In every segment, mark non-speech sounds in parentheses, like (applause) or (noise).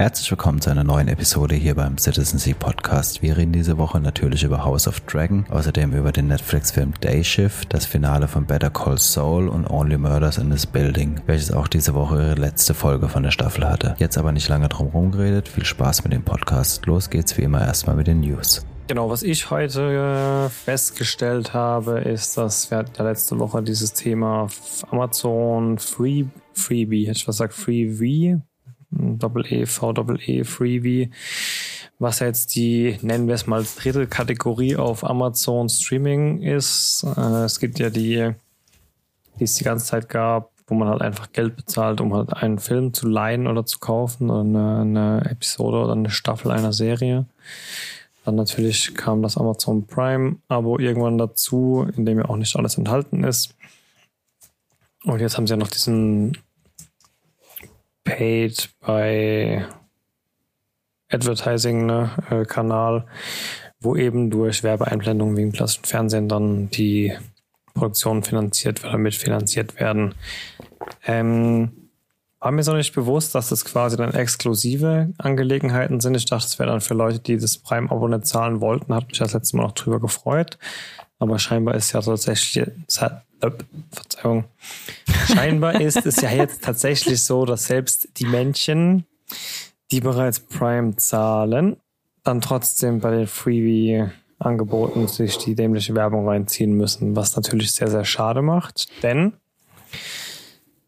Herzlich willkommen zu einer neuen Episode hier beim Citizen Sea Podcast. Wir reden diese Woche natürlich über House of Dragon, außerdem über den Netflix-Film Day Shift, das Finale von Better Call Saul und Only Murders in this Building, welches auch diese Woche ihre letzte Folge von der Staffel hatte. Jetzt aber nicht lange drum rumgeredet, viel Spaß mit dem Podcast. Los geht's wie immer erstmal mit den News. Genau, was ich heute äh, festgestellt habe, ist, dass wir ja letzte Woche dieses Thema Amazon Free, Freebie, hätte ich was gesagt, Freebie, Doppel-E, V-Doppel-E, Freebie, was jetzt die, nennen wir es mal, dritte Kategorie auf Amazon Streaming ist. Äh, es gibt ja die, die es die ganze Zeit gab, wo man halt einfach Geld bezahlt, um halt einen Film zu leihen oder zu kaufen oder eine, eine Episode oder eine Staffel einer Serie. Dann natürlich kam das Amazon Prime Abo irgendwann dazu, in dem ja auch nicht alles enthalten ist. Und jetzt haben sie ja noch diesen Paid bei Advertising ne, äh, Kanal, wo eben durch Werbeeinblendungen wie im klassischen Fernsehen dann die Produktionen finanziert oder mitfinanziert werden. Ähm, war mir so nicht bewusst, dass das quasi dann exklusive Angelegenheiten sind. Ich dachte, es wäre dann für Leute, die das Prime-Abo nicht zahlen wollten, hat mich das letzte Mal noch drüber gefreut. Aber scheinbar ist ja tatsächlich, Verzeihung, scheinbar (laughs) ist es ja jetzt tatsächlich so, dass selbst die Männchen, die bereits Prime zahlen, dann trotzdem bei den Freebie-Angeboten sich die dämliche Werbung reinziehen müssen, was natürlich sehr, sehr schade macht, denn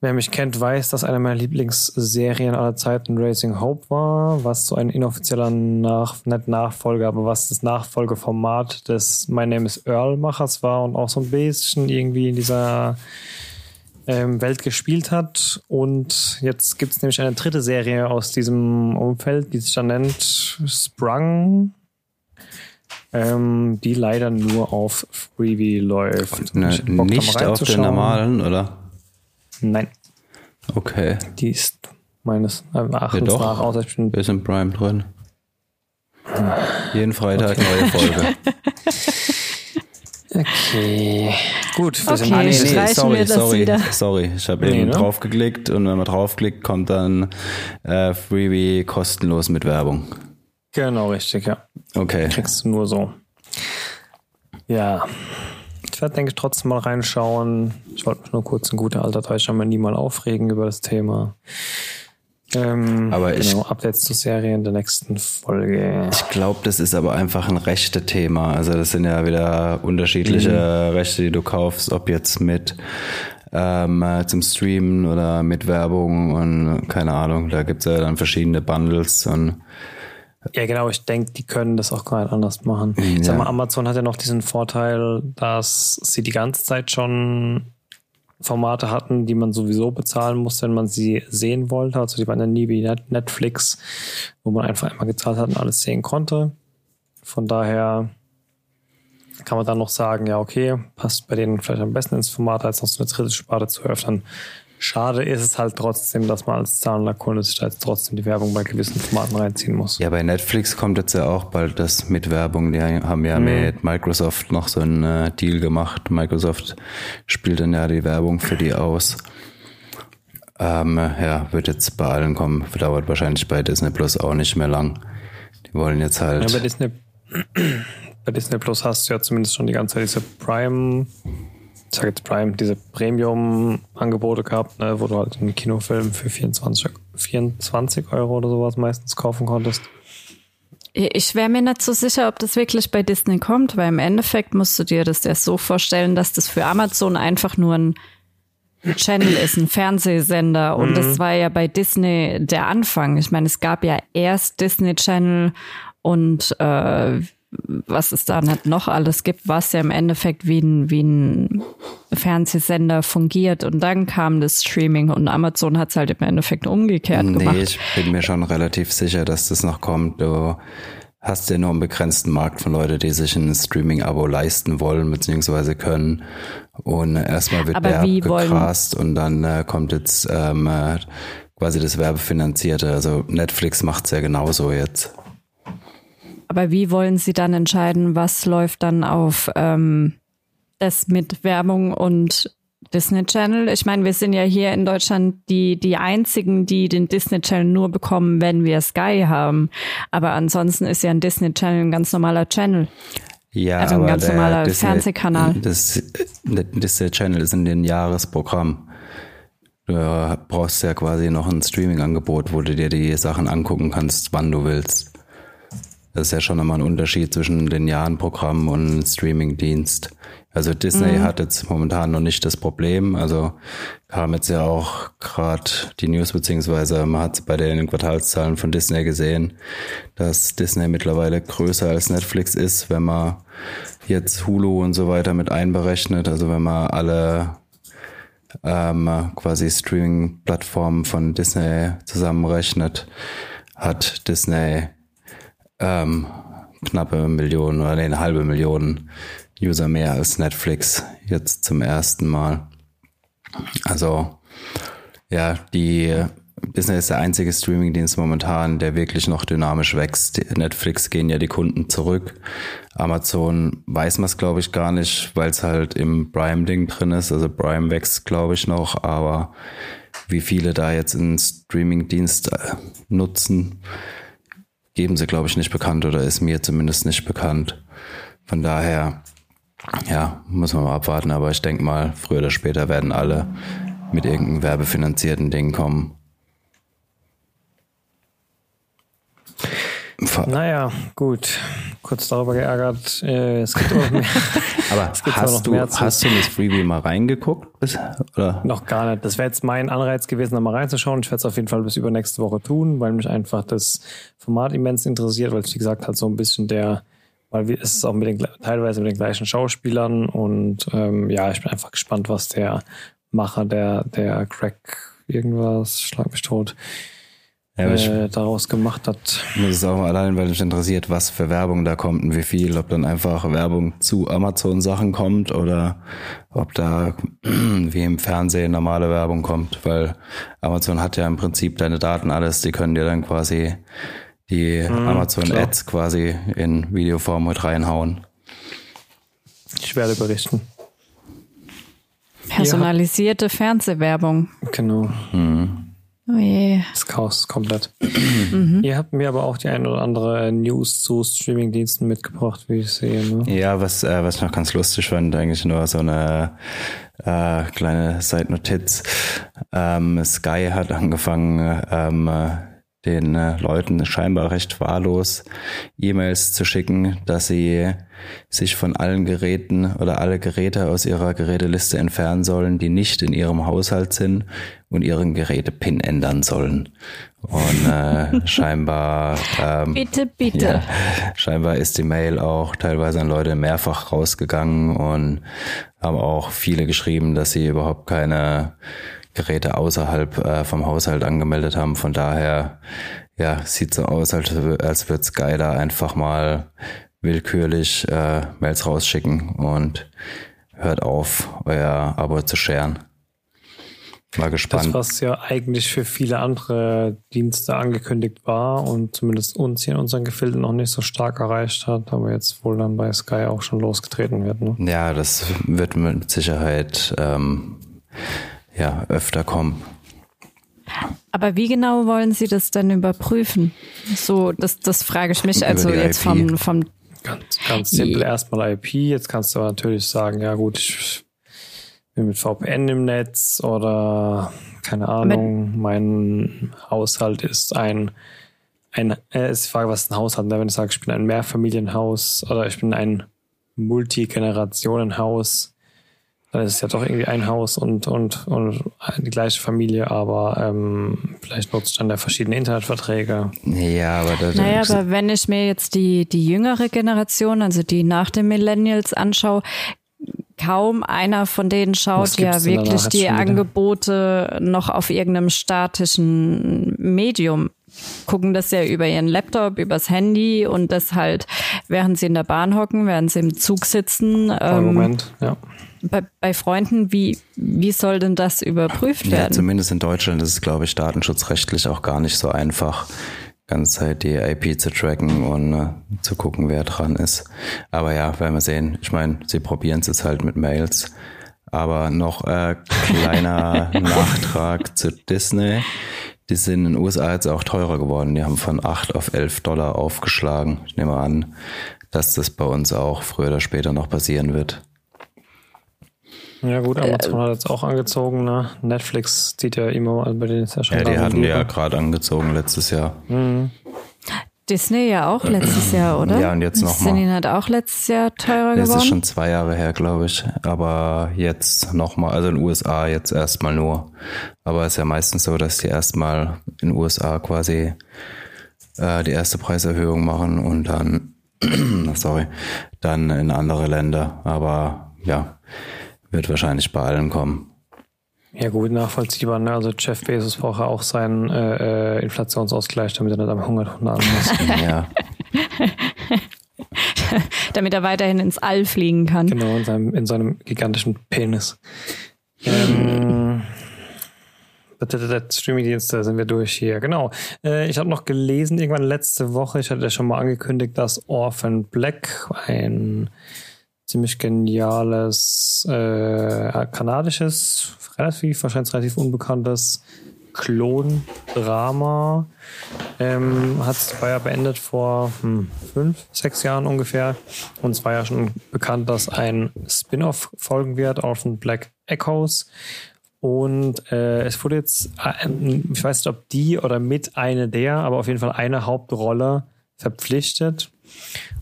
Wer mich kennt, weiß, dass eine meiner Lieblingsserien aller Zeiten Racing Hope war, was so ein inoffizieller Nach nicht Nachfolger, aber was das Nachfolgeformat des My Name is Earl Machers war und auch so ein bisschen irgendwie in dieser ähm, Welt gespielt hat. Und jetzt gibt es nämlich eine dritte Serie aus diesem Umfeld, die sich dann nennt Sprung. Ähm, die leider nur auf Freebie läuft. Ne, nicht auf den normalen, oder? Nein. Okay. Die ist meines Erachtens ja, doch. nach außer ich bin Ist im Prime drin. Jeden Freitag okay. neue Folge. (laughs) okay. Gut, wir okay, sind nee, nee, sorry, sorry, sorry. Ich habe nee, eben ne? draufgeklickt und wenn man draufklickt, kommt dann äh, Freebie kostenlos mit Werbung. Genau, richtig, ja. Okay. Kriegst du nur so. Ja ich werde, denke ich, trotzdem mal reinschauen. Ich wollte mich nur kurz in guter alter Deutsch mal nie mal aufregen über das Thema. Ähm, aber ich, genau, Updates zur Serie in der nächsten Folge. Ich glaube, das ist aber einfach ein rechte Thema. Also das sind ja wieder unterschiedliche mhm. Rechte, die du kaufst, ob jetzt mit ähm, zum Streamen oder mit Werbung und keine Ahnung. Da gibt's ja dann verschiedene Bundles und ja, genau. Ich denke, die können das auch gar nicht anders machen. Ja. Ich sag mal, Amazon hat ja noch diesen Vorteil, dass sie die ganze Zeit schon Formate hatten, die man sowieso bezahlen muss, wenn man sie sehen wollte. Also die waren ja nie wie Netflix, wo man einfach einmal gezahlt hat und alles sehen konnte. Von daher kann man dann noch sagen, ja, okay, passt bei denen vielleicht am besten ins Format, als noch so eine dritte Sparte zu öffnen. Schade ist es halt trotzdem, dass man als zahlender Kunde sich da jetzt trotzdem die Werbung bei gewissen Formaten reinziehen muss. Ja, bei Netflix kommt jetzt ja auch bald das mit Werbung. Die haben ja mhm. mit Microsoft noch so einen äh, Deal gemacht. Microsoft spielt dann ja die Werbung für die aus. Ähm, ja, wird jetzt bei allen kommen. Dauert wahrscheinlich bei Disney Plus auch nicht mehr lang. Die wollen jetzt halt. Ja, bei Disney, (clears throat) bei Disney Plus hast du ja zumindest schon die ganze Zeit diese Prime ich sag jetzt Prime, diese Premium-Angebote gehabt, ne, wo du halt einen Kinofilm für 24, 24 Euro oder sowas meistens kaufen konntest. Ich wäre mir nicht so sicher, ob das wirklich bei Disney kommt, weil im Endeffekt musst du dir das ja so vorstellen, dass das für Amazon einfach nur ein Channel ist, ein Fernsehsender. Und mhm. das war ja bei Disney der Anfang. Ich meine, es gab ja erst Disney Channel und äh, was es da nicht noch alles gibt, was ja im Endeffekt wie ein, wie ein Fernsehsender fungiert. Und dann kam das Streaming und Amazon hat es halt im Endeffekt umgekehrt nee, gemacht. Nee, ich bin mir schon relativ sicher, dass das noch kommt. Du hast ja nur einen begrenzten Markt von Leuten, die sich ein Streaming-Abo leisten wollen bzw. können. Und erstmal wird Aber Werb gegrast und dann äh, kommt jetzt ähm, äh, quasi das Werbefinanzierte. Also Netflix macht's ja genauso jetzt. Aber wie wollen Sie dann entscheiden, was läuft dann auf ähm, das mit Werbung und Disney Channel. Ich meine, wir sind ja hier in Deutschland die, die einzigen, die den Disney Channel nur bekommen, wenn wir Sky haben. Aber ansonsten ist ja ein Disney Channel ein ganz normaler Channel. Ja, Also ein ganz normaler Disney, Fernsehkanal. Das, der Disney Channel ist in den Jahresprogramm. Du brauchst ja quasi noch ein Streaming-Angebot, wo du dir die Sachen angucken kannst, wann du willst. Das ist ja schon nochmal ein Unterschied zwischen den Jahrenprogrammen und Streaming-Dienst. Also Disney Mhm. hat jetzt momentan noch nicht das Problem. Also kam jetzt ja auch gerade die News, beziehungsweise man hat bei den Quartalszahlen von Disney gesehen, dass Disney mittlerweile größer als Netflix ist, wenn man jetzt Hulu und so weiter mit einberechnet. Also wenn man alle ähm, quasi Streaming-Plattformen von Disney zusammenrechnet, hat Disney ähm, knappe Million oder nee, eine halbe Million User mehr als Netflix jetzt zum ersten Mal. Also ja, die Disney ist der einzige Streamingdienst momentan, der wirklich noch dynamisch wächst. Netflix gehen ja die Kunden zurück. Amazon weiß man es, glaube ich, gar nicht, weil es halt im Prime-Ding drin ist. Also Prime wächst, glaube ich, noch, aber wie viele da jetzt einen Streamingdienst äh, nutzen, geben sie, glaube ich, nicht bekannt oder ist mir zumindest nicht bekannt. Von daher, ja, muss man mal abwarten, aber ich denke mal, früher oder später werden alle mit irgendeinem werbefinanzierten Ding kommen. Naja, gut. Kurz darüber geärgert. Äh, es gibt auch mehr. (laughs) Aber hast du, hast du in das Freebie mal reingeguckt? Oder? Noch gar nicht. Das wäre jetzt mein Anreiz gewesen, da mal reinzuschauen. Ich werde es auf jeden Fall bis übernächste Woche tun, weil mich einfach das Format immens interessiert, weil es, wie gesagt, halt so ein bisschen der, weil wir- es ist auch mit den, teilweise mit den gleichen Schauspielern und ähm, ja, ich bin einfach gespannt, was der Macher, der, der Crack irgendwas, schlag mich tot, Ja, äh, daraus gemacht hat. muss es auch mal allein, weil mich interessiert, was für Werbung da kommt und wie viel. Ob dann einfach Werbung zu Amazon-Sachen kommt oder ob da (clears throat) wie im Fernsehen normale Werbung kommt. Weil Amazon hat ja im Prinzip deine Daten alles. Die können dir dann quasi die Amazon-Ads quasi in Videoform mit reinhauen. Ich werde berichten. Personalisierte Fernsehwerbung. Genau. Oh je. Das Chaos ist komplett. (clears throat) Ihr habt mir aber auch die ein oder andere News zu Streamingdiensten mitgebracht, wie ich sehe. Ne? Ja, was, äh, was ich noch ganz lustig fand, eigentlich nur so eine äh, kleine Seitnotiz. Ähm, Sky hat angefangen, ähm, äh, den äh, Leuten scheinbar recht wahllos E-Mails zu schicken, dass sie sich von allen Geräten oder alle Geräte aus ihrer Geräteliste entfernen sollen, die nicht in ihrem Haushalt sind und ihren Geräte-PIN ändern sollen. Und äh, (laughs) scheinbar ähm, Bitte, bitte. ja, scheinbar ist die Mail auch teilweise an Leute mehrfach rausgegangen und haben auch viele geschrieben, dass sie überhaupt keine Geräte außerhalb äh, vom Haushalt angemeldet haben. Von daher, ja, sieht so aus, als, als würde Sky da einfach mal willkürlich äh, Mails rausschicken und hört auf, euer Abo zu scheren. Mal Das, gespannt. was ja eigentlich für viele andere Dienste angekündigt war und zumindest uns hier in unseren Gefilden noch nicht so stark erreicht hat, aber jetzt wohl dann bei Sky auch schon losgetreten wird. Ne? Ja, das wird mit Sicherheit ähm, ja, öfter kommen. Aber wie genau wollen Sie das denn überprüfen? So, das, das frage ich mich Über also jetzt IP. vom, vom Ganz, ganz simpel erstmal IP. Jetzt kannst du aber natürlich sagen, ja gut, ich bin mit VPN im Netz oder keine Ahnung, mein Haushalt ist ein, ein äh, ist die Frage, was ist ein Haushalt? Ne? Wenn ich sage, ich bin ein Mehrfamilienhaus oder ich bin ein Multigenerationenhaus, dann ist es ja doch irgendwie ein Haus und, und, und die gleiche Familie, aber ähm, vielleicht nutze ich dann da verschiedene Internetverträge. Ja, aber da, Naja, aber wenn ich mir jetzt die, die jüngere Generation, also die nach den Millennials anschaue, kaum einer von denen schaut ja wirklich die? Angebote noch auf irgendeinem statischen Medium. Gucken das ja über ihren Laptop, übers Handy und das halt, während sie in der Bahn hocken, während sie im Zug sitzen. Ähm, Moment, ja. bei, bei Freunden, wie, wie soll denn das überprüft ja, werden? zumindest in Deutschland ist es, glaube ich, datenschutzrechtlich auch gar nicht so einfach, ganze Zeit die IP zu tracken und äh, zu gucken, wer dran ist. Aber ja, werden wir sehen. Ich meine, sie probieren es jetzt halt mit Mails. Aber noch äh, kleiner (laughs) Nachtrag zu Disney. Die sind in den USA jetzt auch teurer geworden. Die haben von 8 auf 11 Dollar aufgeschlagen. Ich nehme an, dass das bei uns auch früher oder später noch passieren wird. Ja gut, Amazon äh, hat jetzt auch angezogen, ne? Netflix zieht ja immer mal bei denen ist ja schon. Ja, die hatten ja gerade angezogen letztes Jahr. Mhm. Disney ja auch letztes Jahr, (clears throat) oder? Ja, und jetzt nochmal. Disney hat auch letztes Jahr teurer das geworden. Das ist schon zwei Jahre her, glaube ich. Aber jetzt nochmal, also in den USA jetzt erstmal nur. Aber es ist ja meistens so, dass die erstmal in den USA quasi äh, die erste Preiserhöhung machen und dann, (clears throat) sorry, dann in andere Länder. Aber ja, wird wahrscheinlich bei allen kommen. Ja gut, nachvollziehbar. Ne? Also Jeff Bezos braucht ja auch seinen äh, äh Inflationsausgleich, damit er nicht am Hunger hungern muss. (laughs) ja. (laughs) damit er weiterhin ins All fliegen kann. Genau, in seinem, in seinem gigantischen Penis. Ähm, Streaming-Dienste sind wir durch hier. Genau. Äh, ich habe noch gelesen, irgendwann letzte Woche, ich hatte ja schon mal angekündigt, dass Orphan Black, ein ziemlich geniales äh, kanadisches, relativ, wahrscheinlich relativ unbekanntes Klon-Drama. Ähm, hat ja beendet vor hm, fünf, sechs Jahren ungefähr. Und es war ja schon bekannt, dass ein Spin-off folgen wird, Orphan Black Echoes. Und äh, es wurde jetzt, äh, ich weiß nicht, ob die oder mit eine der, aber auf jeden Fall eine Hauptrolle verpflichtet.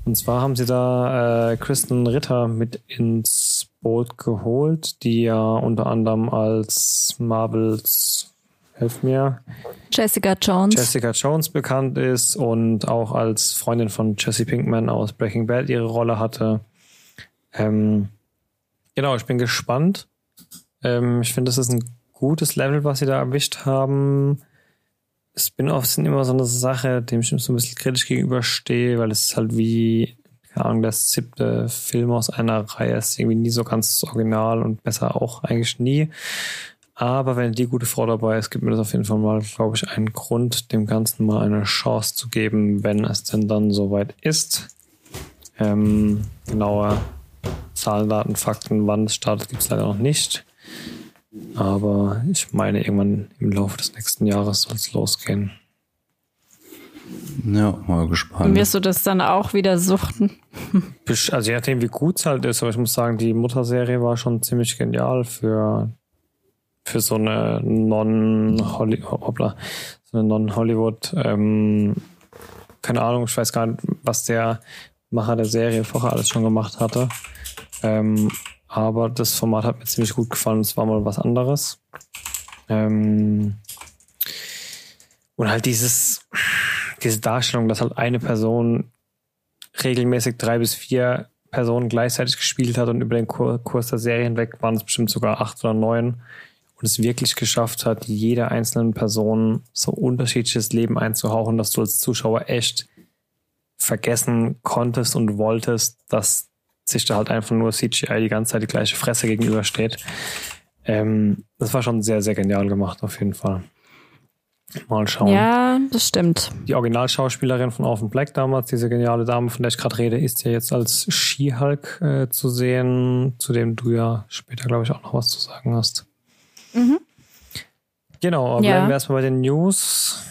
Und zwar haben sie da äh, Kristen Ritter mit ins Boot geholt, die ja unter anderem als Marvels, helf mir, Jessica Jones. Jessica Jones bekannt ist und auch als Freundin von Jesse Pinkman aus Breaking Bad ihre Rolle hatte. Ähm, genau, ich bin gespannt. Ähm, ich finde, das ist ein gutes Level, was sie da erwischt haben. Spin-offs sind immer so eine Sache, dem ich so ein bisschen kritisch gegenüberstehe, weil es ist halt wie, keine Ahnung, der siebte Film aus einer Reihe ist irgendwie nie so ganz original und besser auch eigentlich nie. Aber wenn die gute Frau dabei ist, gibt mir das auf jeden Fall mal, glaube ich, einen Grund, dem Ganzen mal eine Chance zu geben, wenn es denn dann soweit ist. Ähm, genaue Zahlen, Daten, Fakten, wann es startet, gibt es leider noch nicht. Aber ich meine, irgendwann im Laufe des nächsten Jahres soll es losgehen. Ja, mal gespannt. Wirst du das dann auch wieder suchten? Also je nachdem, wie gut es halt ist, aber ich muss sagen, die Mutterserie war schon ziemlich genial für, für so eine Non-Hollywood, so eine Non-Hollywood, ähm, keine Ahnung, ich weiß gar nicht, was der Macher der Serie vorher alles schon gemacht hatte. Ähm, aber das Format hat mir ziemlich gut gefallen. Es war mal was anderes. Ähm und halt dieses, diese Darstellung, dass halt eine Person regelmäßig drei bis vier Personen gleichzeitig gespielt hat und über den Kurs der Serie hinweg waren es bestimmt sogar acht oder neun und es wirklich geschafft hat, jeder einzelnen Person so unterschiedliches Leben einzuhauchen, dass du als Zuschauer echt vergessen konntest und wolltest, dass sich da halt einfach nur CGI die ganze Zeit die gleiche Fresse gegenübersteht. Ähm, das war schon sehr, sehr genial gemacht, auf jeden Fall. Mal schauen. Ja, das stimmt. Die Originalschauspielerin von Orphan Black damals, diese geniale Dame, von der ich gerade rede, ist ja jetzt als She-Hulk äh, zu sehen, zu dem du ja später, glaube ich, auch noch was zu sagen hast. Mhm. Genau, aber ja. bleiben wir erstmal bei den News.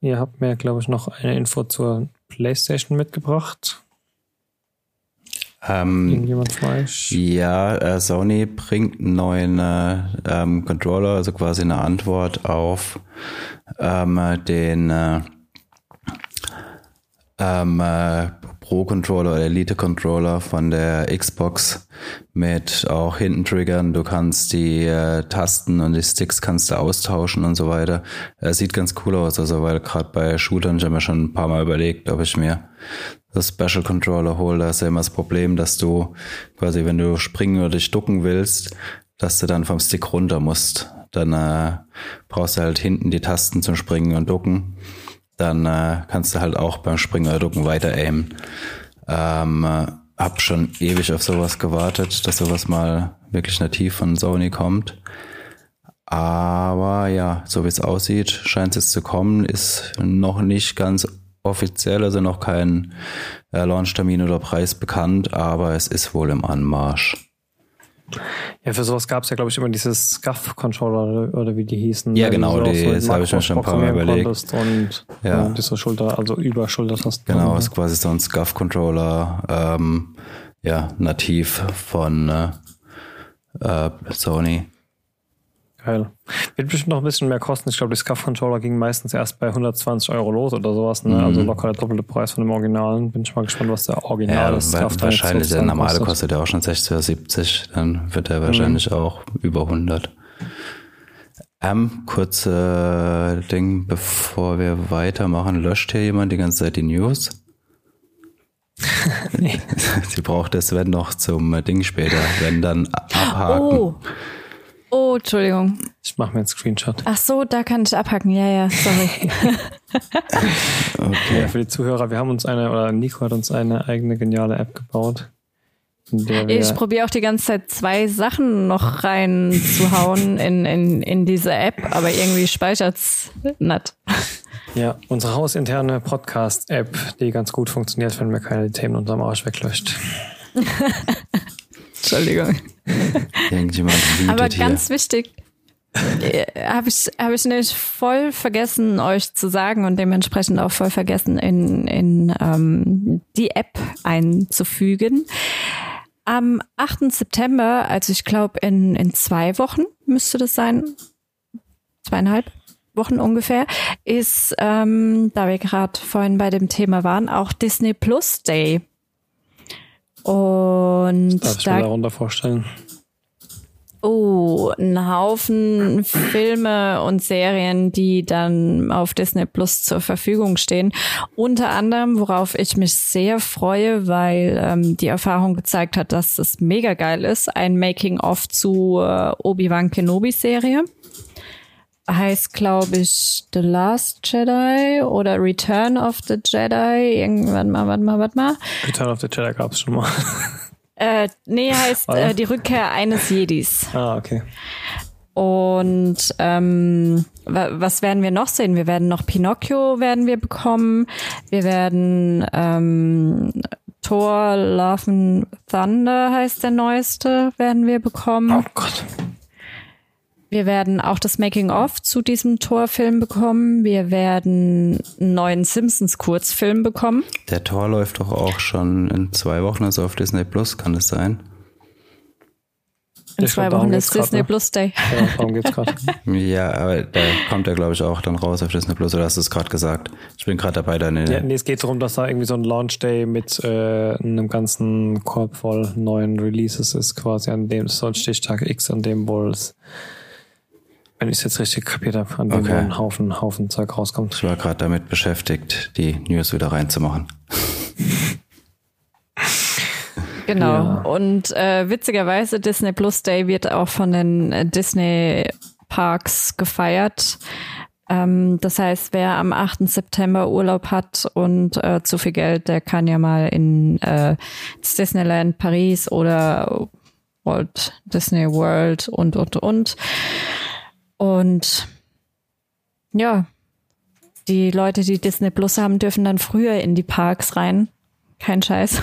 Ihr habt mir, glaube ich, noch eine Info zur PlayStation mitgebracht. Ähm? Ja, äh, Sony bringt einen neuen äh, ähm, Controller, also quasi eine Antwort auf ähm, den äh, ähm, äh, Pro-Controller oder Elite-Controller von der Xbox mit auch hinten Triggern. Du kannst die äh, Tasten und die Sticks kannst du austauschen und so weiter. Äh, sieht ganz cool aus, also weil gerade bei Shootern ich habe mir schon ein paar Mal überlegt, ob ich mir das Special Controller hole. Da ist ja immer das Problem, dass du quasi, wenn du springen oder dich ducken willst, dass du dann vom Stick runter musst. Dann äh, brauchst du halt hinten die Tasten zum Springen und Ducken dann äh, kannst du halt auch beim Springen oder Ducken weiter aimen. Ähm, äh, hab schon ewig auf sowas gewartet, dass sowas mal wirklich nativ von Sony kommt. Aber ja, so wie es aussieht, scheint es zu kommen, ist noch nicht ganz offiziell, also noch kein äh, Launchtermin oder Preis bekannt, aber es ist wohl im Anmarsch. Ja, für sowas gab es ja, glaube ich, immer dieses SCUF-Controller oder wie die hießen. Ja, genau, die, so das habe ich mir schon ein paar Mal überlegt. Und ja. und diese Schulter, also über Schultertasten. Genau, ist quasi so ein SCUF-Controller, ähm, ja, nativ von äh, äh, Sony. Geil. Wird bestimmt noch ein bisschen mehr kosten. Ich glaube, die SCUF-Controller ging meistens erst bei 120 Euro los oder sowas. Ne? Also mhm. Also locker der doppelte Preis von dem Originalen. Bin ich mal gespannt, was der Original ja, ist. Wahrscheinlich, der normale kostet. kostet ja auch schon 60 oder 70. Dann wird er wahrscheinlich mhm. auch über 100. Ähm, kurze Ding, bevor wir weitermachen. Löscht hier jemand die ganze Zeit die News? nee. (laughs) (laughs) Sie braucht das wenn noch zum Ding später, wenn dann abhaken. Oh. Oh, Entschuldigung. Ich mache mir einen Screenshot. Ach so, da kann ich abhacken. Ja, ja, sorry. (laughs) okay. Ja, für die Zuhörer, wir haben uns eine, oder Nico hat uns eine eigene geniale App gebaut. ich probiere auch die ganze Zeit zwei Sachen noch reinzuhauen in, in, in diese App, aber irgendwie speichert's nicht. Ja, unsere hausinterne Podcast-App, die ganz gut funktioniert, wenn wir keine Themen unterm Arsch weglöscht. (laughs) Entschuldigung. Irgendjemand Aber ganz hier. wichtig, äh, habe ich, hab ich nämlich voll vergessen, euch zu sagen und dementsprechend auch voll vergessen, in, in ähm, die App einzufügen. Am 8. September, also ich glaube in, in zwei Wochen müsste das sein, zweieinhalb Wochen ungefähr, ist, ähm, da wir gerade vorhin bei dem Thema waren, auch Disney Plus Day. Und Darf ich da, mir darunter vorstellen? Oh, ein Haufen Filme und Serien, die dann auf Disney Plus zur Verfügung stehen. Unter anderem, worauf ich mich sehr freue, weil ähm, die Erfahrung gezeigt hat, dass es mega geil ist, ein Making-of zu äh, Obi-Wan Kenobi-Serie heißt, glaube ich, The Last Jedi oder Return of the Jedi. Irgendwann mal, warte mal, warte mal. Return of the Jedi gab es schon mal. Äh, nee, heißt äh, die Rückkehr eines Jedis. Ah, okay. Und ähm, was werden wir noch sehen? Wir werden noch Pinocchio werden wir bekommen. Wir werden ähm, Thor Love and Thunder heißt der neueste, werden wir bekommen. Oh Gott. Wir werden auch das Making-of zu diesem Torfilm bekommen. Wir werden einen neuen Simpsons-Kurzfilm bekommen. Der Tor läuft doch auch schon in zwei Wochen, also auf Disney Plus, kann das sein? In zwei Wochen ist Disney ne? Plus Day. Ja, darum geht's gerade. (laughs) ja, aber da kommt er, glaube ich, auch dann raus auf Disney Plus, oder hast du es gerade gesagt? Ich bin gerade dabei, deine. Ja, nee, es geht darum, dass da irgendwie so ein Launch Day mit äh, einem ganzen Korb voll neuen Releases ist, quasi an dem so ein Stichtag X, an dem wohl es wenn ich es jetzt richtig kapiert habe, an dem okay. ein Haufen, Haufen Zeug rauskommt. Ich war gerade damit beschäftigt, die News wieder reinzumachen. (laughs) Genau. Ja. Und äh, witzigerweise, Disney Plus Day wird auch von den äh, Disney Parks gefeiert. Ähm, das heißt, wer am 8. September Urlaub hat und äh, zu viel Geld, der kann ja mal in äh, Disneyland Paris oder Walt Disney World und, und, und. Und ja, die Leute, die Disney Plus haben, dürfen dann früher in die Parks rein. Kein Scheiß.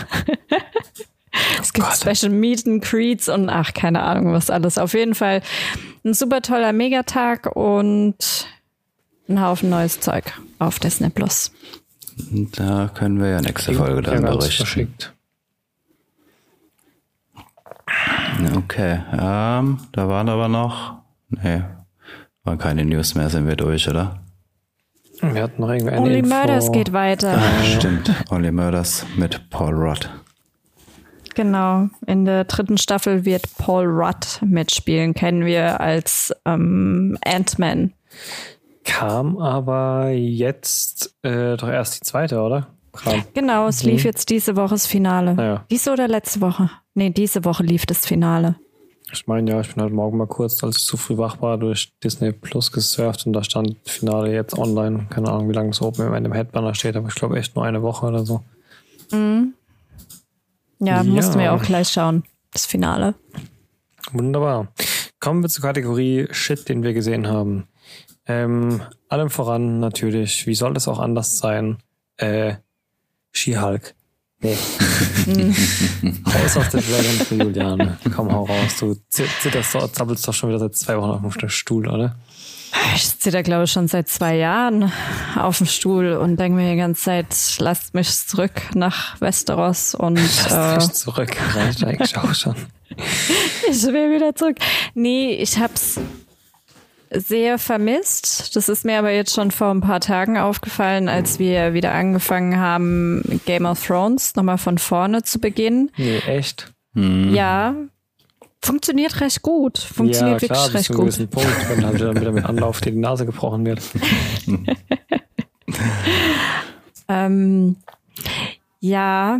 (laughs) es gibt oh Special Meet and Creeds und ach, keine Ahnung, was alles. Auf jeden Fall ein super toller Megatag und ein Haufen neues Zeug auf Disney Plus. Da können wir ja nächste Folge dann ja, berichten. Verschickt. Okay, ähm, da waren aber noch, nee, waren keine News mehr, sind wir durch, oder? Wir hatten noch irgendwie eine Only Info. Murders geht weiter. Ah, stimmt. Only Murders mit Paul Rudd. Genau. In der dritten Staffel wird Paul Rudd mitspielen, kennen wir als ähm, Ant-Man. Kam aber jetzt äh, doch erst die zweite, oder? Kam. Genau, es lief mhm. jetzt diese Woche das Finale. Ja. Diese oder letzte Woche? Nee, diese Woche lief das Finale. Ich meine, ja, ich bin heute Morgen mal kurz, als ich zu früh wach war, durch Disney Plus gesurft und da stand Finale jetzt online. Keine Ahnung, wie lange es oben in dem Headbanner steht, aber ich glaube echt nur eine Woche oder so. Mhm. Ja, ja, mussten wir auch gleich schauen. Das Finale. Wunderbar. Kommen wir zur Kategorie Shit, den wir gesehen haben. Ähm, allem voran natürlich, wie soll es auch anders sein? Äh, She-Hulk. Nee. Raus (laughs) aus der Dragon für Juliane. Komm, hau raus. Du zitterst doch, zappelst doch schon wieder seit zwei Wochen auf dem Stuhl, oder? Ich zitter, glaube ich, schon seit zwei Jahren auf dem Stuhl und denke mir die ganze Zeit, lasst mich zurück nach Westeros und. Lasst äh, mich zurück, reicht eigentlich auch schon. (laughs) ich will wieder zurück. Nee, ich hab's sehr vermisst. Das ist mir aber jetzt schon vor ein paar Tagen aufgefallen, als wir wieder angefangen haben, Game of Thrones nochmal von vorne zu beginnen. Nee, echt? Hm. Ja. Funktioniert recht gut. Funktioniert ja, klar, wirklich recht gut. Punkt, wenn halt wieder mit Anlauf die Nase gebrochen wird. (laughs) ähm, ja,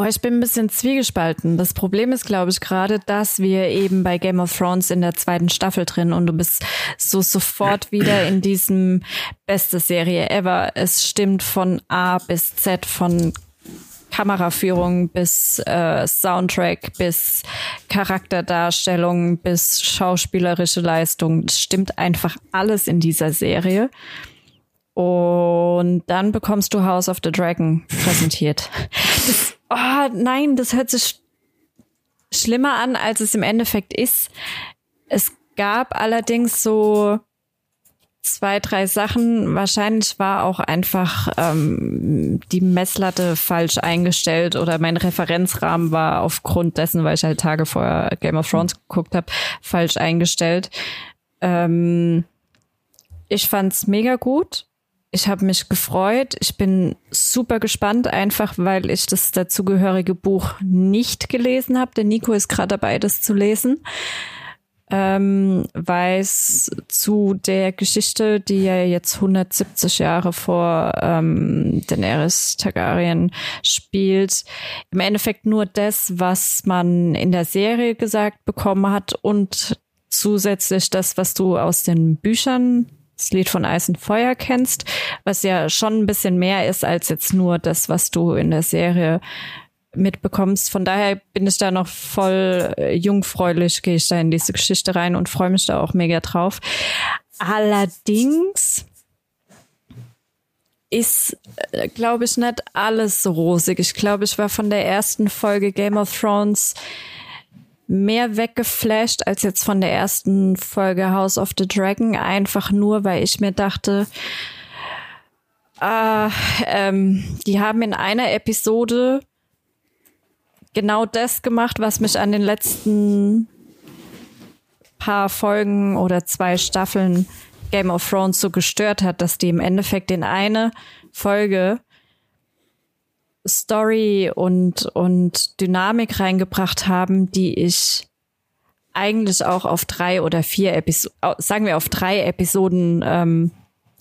Oh, ich bin ein bisschen zwiegespalten. Das Problem ist, glaube ich, gerade, dass wir eben bei Game of Thrones in der zweiten Staffel drin und du bist so sofort wieder in diesem beste Serie ever. Es stimmt von A bis Z, von Kameraführung bis äh, Soundtrack bis Charakterdarstellung bis schauspielerische Leistung. Es stimmt einfach alles in dieser Serie. Und dann bekommst du House of the Dragon präsentiert. Das oh nein, das hört sich schlimmer an, als es im Endeffekt ist. Es gab allerdings so zwei, drei Sachen. Wahrscheinlich war auch einfach ähm, die Messlatte falsch eingestellt oder mein Referenzrahmen war aufgrund dessen, weil ich halt Tage vorher Game of Thrones geguckt habe, falsch eingestellt. Ähm, ich fand's mega gut. Ich habe mich gefreut. Ich bin super gespannt, einfach weil ich das dazugehörige Buch nicht gelesen habe. Der Nico ist gerade dabei, das zu lesen. Ähm, weiß zu der Geschichte, die ja jetzt 170 Jahre vor ähm, Daenerys Targaryen spielt, im Endeffekt nur das, was man in der Serie gesagt bekommen hat und zusätzlich das, was du aus den Büchern das Lied von Eis und Feuer kennst, was ja schon ein bisschen mehr ist als jetzt nur das, was du in der Serie mitbekommst. Von daher bin ich da noch voll äh, jungfräulich, gehe ich da in diese Geschichte rein und freue mich da auch mega drauf. Allerdings ist, äh, glaube ich, nicht alles so rosig. Ich glaube, ich war von der ersten Folge Game of Thrones mehr weggeflasht als jetzt von der ersten Folge House of the Dragon, einfach nur, weil ich mir dachte, äh, ähm, die haben in einer Episode genau das gemacht, was mich an den letzten paar Folgen oder zwei Staffeln Game of Thrones so gestört hat, dass die im Endeffekt in eine Folge Story und, und Dynamik reingebracht haben, die ich eigentlich auch auf drei oder vier Episoden, sagen wir auf drei Episoden ähm,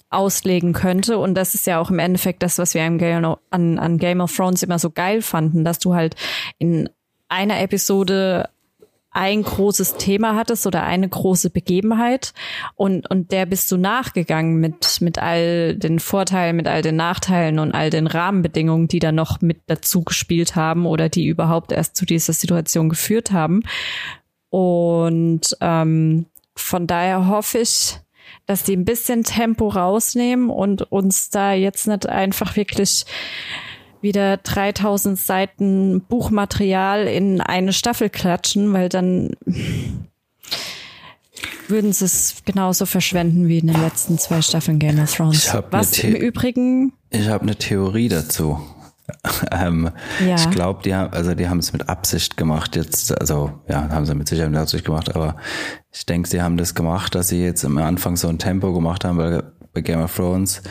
auslegen könnte. Und das ist ja auch im Endeffekt das, was wir an, an Game of Thrones immer so geil fanden, dass du halt in einer Episode ein großes Thema hattest oder eine große Begebenheit und, und der bist du nachgegangen mit, mit all den Vorteilen, mit all den Nachteilen und all den Rahmenbedingungen, die da noch mit dazu gespielt haben oder die überhaupt erst zu dieser Situation geführt haben. Und ähm, von daher hoffe ich, dass die ein bisschen Tempo rausnehmen und uns da jetzt nicht einfach wirklich wieder 3000 Seiten Buchmaterial in eine Staffel klatschen, weil dann würden sie es genauso verschwenden wie in den letzten zwei Staffeln Game of Thrones. Was im Übrigen. Ich habe eine Theorie dazu. (laughs) ähm, ja. Ich glaube, die haben, also die haben es mit Absicht gemacht jetzt, also ja, haben sie mit Sicherheit mit Absicht gemacht, aber ich denke, sie haben das gemacht, dass sie jetzt am Anfang so ein Tempo gemacht haben, weil bei Game of Thrones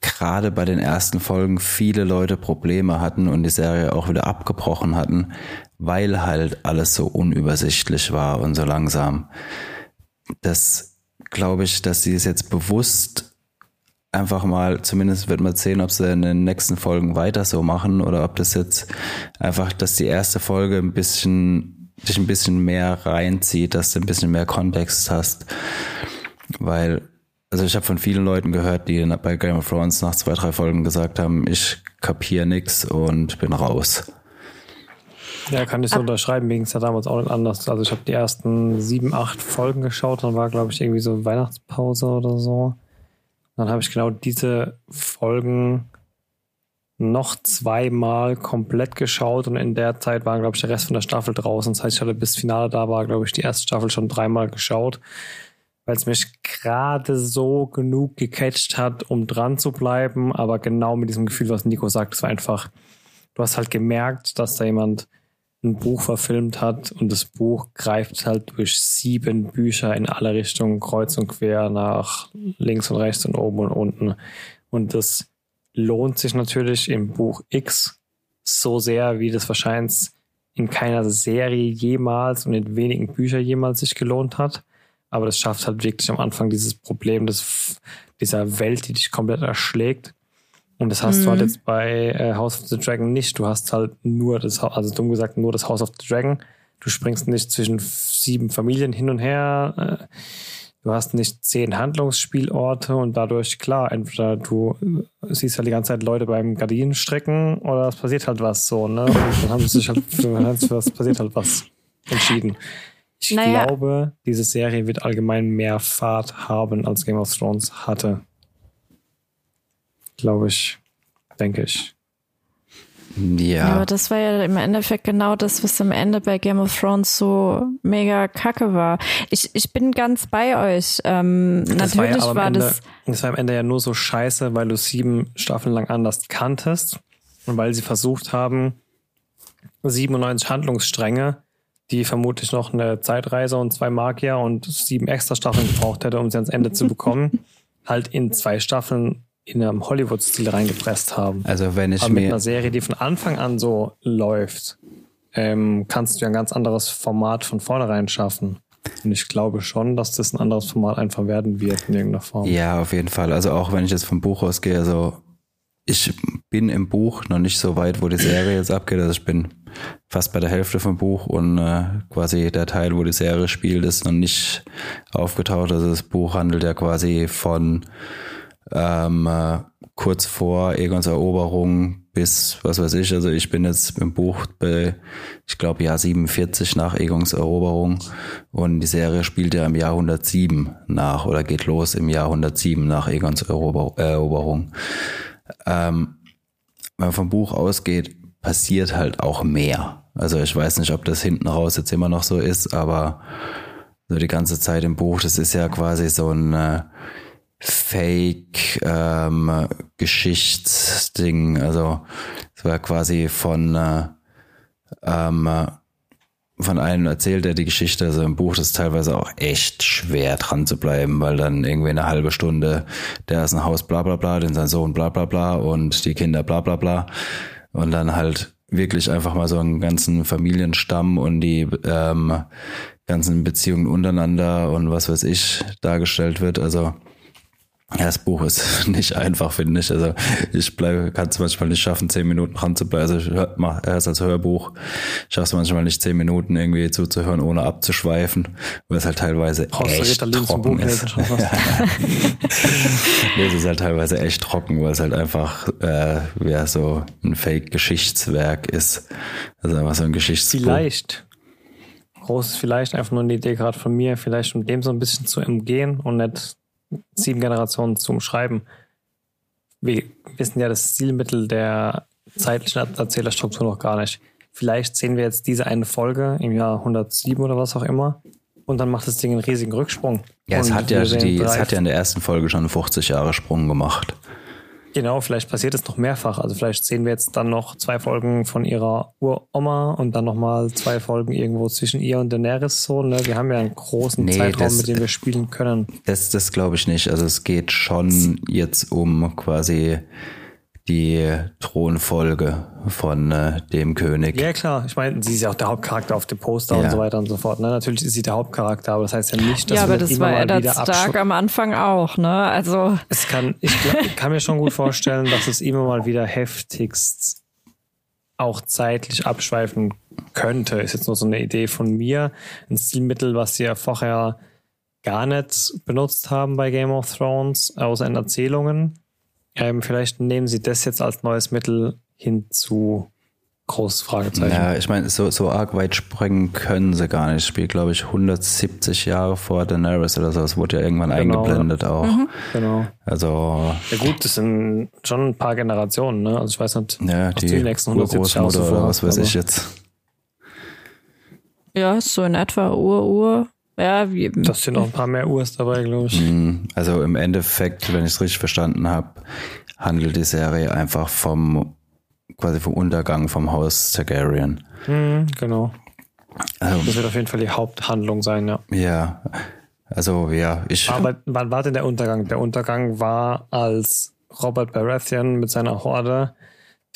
gerade bei den ersten Folgen viele Leute Probleme hatten und die Serie auch wieder abgebrochen hatten, weil halt alles so unübersichtlich war und so langsam. Das glaube ich, dass sie es jetzt bewusst einfach mal, zumindest wird man sehen, ob sie in den nächsten Folgen weiter so machen oder ob das jetzt einfach, dass die erste Folge ein bisschen, dich ein bisschen mehr reinzieht, dass du ein bisschen mehr Kontext hast. Weil also ich habe von vielen Leuten gehört, die bei Game of Thrones nach zwei, drei Folgen gesagt haben, ich kapiere nix und bin raus. Ja, kann ich so unterschreiben. Ging es ja damals auch nicht anders. Also ich habe die ersten sieben, acht Folgen geschaut, dann war, glaube ich, irgendwie so Weihnachtspause oder so. Dann habe ich genau diese Folgen noch zweimal komplett geschaut und in der Zeit war, glaube ich, der Rest von der Staffel draußen. Das heißt, ich hatte bis Finale da war, glaube ich, die erste Staffel schon dreimal geschaut, weil es mich gerade so genug gecatcht hat, um dran zu bleiben. Aber genau mit diesem Gefühl, was Nico sagt, es war einfach, du hast halt gemerkt, dass da jemand ein Buch verfilmt hat und das Buch greift halt durch sieben Bücher in alle Richtungen, kreuz und quer, nach links und rechts und oben und unten. Und das lohnt sich natürlich im Buch X so sehr, wie das wahrscheinlich in keiner Serie jemals und in wenigen Büchern jemals sich gelohnt hat. Aber das schafft halt wirklich am Anfang dieses Problem des, dieser Welt, die dich komplett erschlägt. Und das hast mhm. du halt mhm. jetzt bei äh, House of the Dragon nicht. Du hast halt nur das, also dumm gesagt, nur das House of the Dragon. Du springst nicht zwischen sieben Familien hin und her. Äh, du hast nicht zehn Handlungsspielorte und dadurch, klar, entweder du äh, siehst halt die ganze Zeit Leute beim Gardinen strecken oder es passiert halt was so, ne? Und dann haben sie sich halt für was passiert halt was entschieden. Ich naja. glaube, diese Serie wird allgemein mehr Fahrt haben, als Game of Thrones hatte. Glaube ich, denke ich. Ja. ja. Aber das war ja im Endeffekt genau das, was am Ende bei Game of Thrones so mega kacke war. Ich, ich bin ganz bei euch. Ähm, das natürlich war, ja war Ende, das. Das war am Ende ja nur so scheiße, weil du sieben Staffeln lang anders kanntest und weil sie versucht haben, 97 Handlungsstränge, die vermutlich noch eine Zeitreise und zwei Magier und sieben extra Staffeln gebraucht hätte, um sie ans Ende zu bekommen, (laughs) halt in zwei Staffeln in einem Hollywood-Stil reingepresst haben. Also wenn ich Aber mir mit einer Serie, die von Anfang an so läuft, ähm, kannst du ja ein ganz anderes Format von vornherein schaffen. Und ich glaube schon, dass das ein anderes Format einfach werden wird in irgendeiner Form. Ja, auf jeden Fall. Also auch wenn ich jetzt vom Buch ausgehe, also ich bin im Buch noch nicht so weit, wo die Serie jetzt abgeht. Also ich bin fast bei der Hälfte vom Buch und äh, quasi der Teil, wo die Serie spielt, ist noch nicht aufgetaucht. Also das Buch handelt ja quasi von ähm, äh, kurz vor Egons Eroberung bis, was weiß ich, also ich bin jetzt im Buch bei, ich glaube, Jahr 47 nach Egons Eroberung und die Serie spielt ja im Jahr 107 nach oder geht los im Jahr 107 nach Egons Erober Eroberung. Ähm, wenn man vom Buch ausgeht, passiert halt auch mehr. Also ich weiß nicht, ob das hinten raus jetzt immer noch so ist, aber so die ganze Zeit im Buch, das ist ja quasi so ein äh, Fake ähm. Also es war quasi von äh, ähm, von einem erzählt er die Geschichte, also im Buch ist teilweise auch echt schwer dran zu bleiben, weil dann irgendwie eine halbe Stunde, der ist ein Haus bla bla bla, denn sein Sohn bla bla bla und die Kinder bla bla bla und dann halt wirklich einfach mal so einen ganzen Familienstamm und die ähm, ganzen Beziehungen untereinander und was weiß ich dargestellt wird. Also ja, das Buch ist (laughs) nicht einfach, finde ich. Also ich bleibe, kann es manchmal nicht schaffen, zehn Minuten dran zu bleiben. Also ich höre es als Hörbuch. Ich es manchmal nicht zehn Minuten irgendwie zuzuhören, ohne abzuschweifen, weil es halt teilweise Brauchst echt trocken ist. (laughs) ja. nee, es ist halt teilweise echt trocken, weil es halt einfach äh, ja, so ein Fake-Geschichtswerk ist. Also einfach so ein Geschichtsbuch. Vielleicht. Großes vielleicht einfach nur eine Idee gerade von mir, vielleicht um dem so ein bisschen zu umgehen und nicht sieben Generationen zu umschreiben. Wir wissen ja das Stilmittel der zeitlichen Erzählerstruktur noch gar nicht. Vielleicht sehen wir jetzt diese eine Folge im Jahr 107 oder was auch immer und dann macht das Ding einen riesigen Rücksprung. Ja, es hat ja, die, es hat ja in der ersten Folge schon einen 50 Jahre Sprung gemacht. Genau, vielleicht passiert es noch mehrfach. Also vielleicht sehen wir jetzt dann noch zwei Folgen von ihrer Uroma und dann nochmal zwei Folgen irgendwo zwischen ihr und Daenerys so. Ne? Wir haben ja einen großen nee, Zeitraum, das, mit dem wir spielen können. Das, das glaube ich nicht. Also es geht schon jetzt um quasi die Thronfolge von äh, dem König. Ja, klar. Ich meine, sie ist ja auch der Hauptcharakter auf dem Poster ja. und so weiter und so fort. Ne? Natürlich ist sie der Hauptcharakter, aber das heißt ja nicht, dass Ja, aber das war ja der Stark am Anfang auch, ne? Also. Es kann, ich, ich kann mir schon gut vorstellen, dass es immer mal wieder heftigst auch zeitlich abschweifen könnte. Ist jetzt nur so eine Idee von mir. Ein Stilmittel, was sie ja vorher gar nicht benutzt haben bei Game of Thrones, außer in Erzählungen ähm, vielleicht nehmen sie das jetzt als neues Mittel hinzu. großes Fragezeichen. Ja, ich meine, so, so arg weit springen können sie gar nicht. Spielt, glaube ich, 170 Jahre vor Daenerys oder so. Es wurde ja irgendwann Genau, eingeblendet auch. Genau. Also, Ja gut, das sind schon ein paar Generationen, ne? Also ich weiß nicht, ja, was die, nächsten 170 Jahre zuvor, oder was weiß ich jetzt. Ja, so in etwa Ur, Ur. Ja, wie, Das sind noch ein paar mehr Urs dabei, glaube ich. Mhm. Also im Endeffekt, wenn ich es richtig verstanden habe, handelt die Serie einfach vom quasi vom Untergang vom Haus Targaryen. Mhm, genau. Also, Das wird auf jeden Fall die Haupthandlung sein, ja. ja, also ja, ich Aber wann war denn der Untergang? Der Untergang war, als Robert Baratheon mit seiner Horde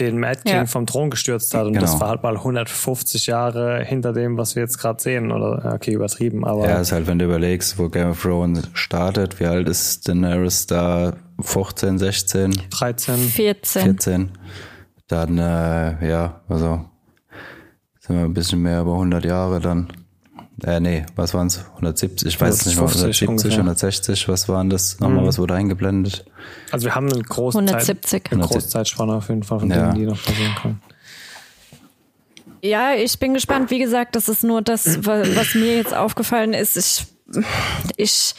den Mad King Ja. vom Thron gestürzt hat. Und Genau. das war halt mal 150 Jahre hinter dem, was wir jetzt gerade sehen. Oder okay, übertrieben, aber ja, ist halt, wenn du überlegst, wo Game of Thrones startet, wie alt ist Daenerys da? 15, 16, 13. 14. 14? Dann, äh, ja, also sind wir ein bisschen mehr über 100 Jahre dann. Äh, nee, was waren es? 170, ich weiß es nicht mal, 150 170, ungefähr. 160, was waren das? Nochmal, Mhm. was wurde eingeblendet? Also wir haben eine große, 170. Zeit, eine große Zeitspanne auf jeden Fall von Ja. Dingen, die noch passieren können. Ja, ich bin gespannt. Wie gesagt, das ist nur das, wa- was mir jetzt aufgefallen ist. Ich, ich,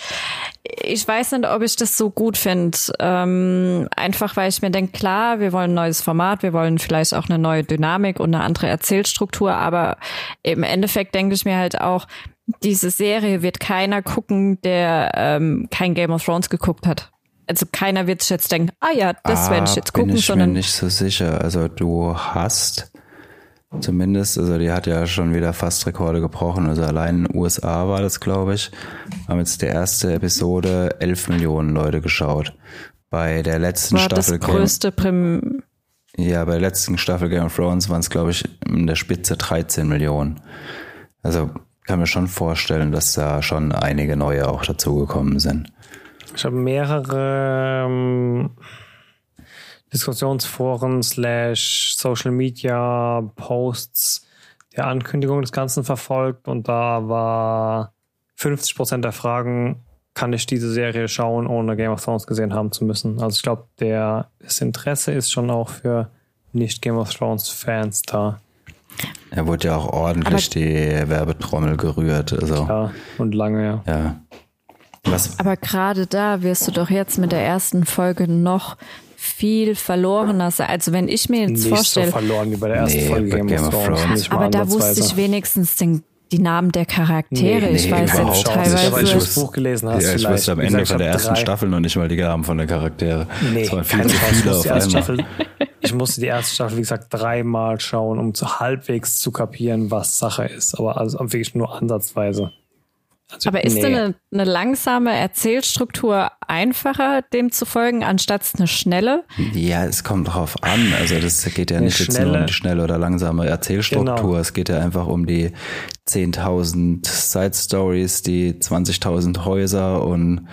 ich weiß nicht, ob ich das so gut finde. Ähm, einfach weil ich mir denke, klar, wir wollen ein neues Format, wir wollen vielleicht auch eine neue Dynamik und eine andere Erzählstruktur, aber im Endeffekt denke ich mir halt auch, diese Serie wird keiner gucken, der ähm, kein Game of Thrones geguckt hat. Also keiner wird sich jetzt denken, ah ja, das werde ich Ah, jetzt gucken, bin ich sondern mir nicht so sicher. Also du hast zumindest, also die hat ja schon wieder fast Rekorde gebrochen. Also allein in den USA war das, glaube ich, haben jetzt die erste Episode 11 Millionen Leute geschaut. Bei der letzten war das Staffel Game, größte Prim ja, bei der letzten Staffel Game of Thrones waren es, glaube ich, in der Spitze 13 Millionen. Also kann mir schon vorstellen, dass da schon einige neue auch dazugekommen sind. Ich habe mehrere ähm, Diskussionsforen slash Social Media Posts der Ankündigung des Ganzen verfolgt und da war 50 Prozent der Fragen, kann ich diese Serie schauen, ohne Game of Thrones gesehen haben zu müssen. Also ich glaube, der das Interesse ist schon auch für nicht Game of Thrones Fans da. Er wurde ja auch ordentlich die Werbetrommel gerührt. Also Ja, und lange, ja. ja. Was, Aber gerade da wirst du doch jetzt mit der ersten Folge noch viel verlorener sein. Also wenn ich mir jetzt Nicht so vorstelle, verloren wie bei der ersten Nee, Folge Game, Game of Thrones. Nicht aber da wusste ich wenigstens den, die Namen der Charaktere. Nee, ich nee, weiß jetzt nicht. teilweise. Aber ich wusste- das Buch gelesen hast, ja, ich vielleicht. wusste am Ende von der ersten drei- Staffel noch nicht mal die Namen von den Charaktere. Nee, Es waren viel zu viele musste, auf die erste einmal. Staffel, ich musste die erste Staffel, wie gesagt, dreimal schauen, um zu halbwegs zu kapieren, was Sache ist. Aber also wirklich nur ansatzweise. Also, aber ist nee. denn eine, eine langsame Erzählstruktur einfacher, dem zu folgen, anstatt eine schnelle? Ja, es kommt drauf an. Also das geht ja Eine nicht jetzt nur um die schnelle oder langsame Erzählstruktur. Genau. Es geht ja einfach um die 10.000 Side Stories, die 20.000 Häuser und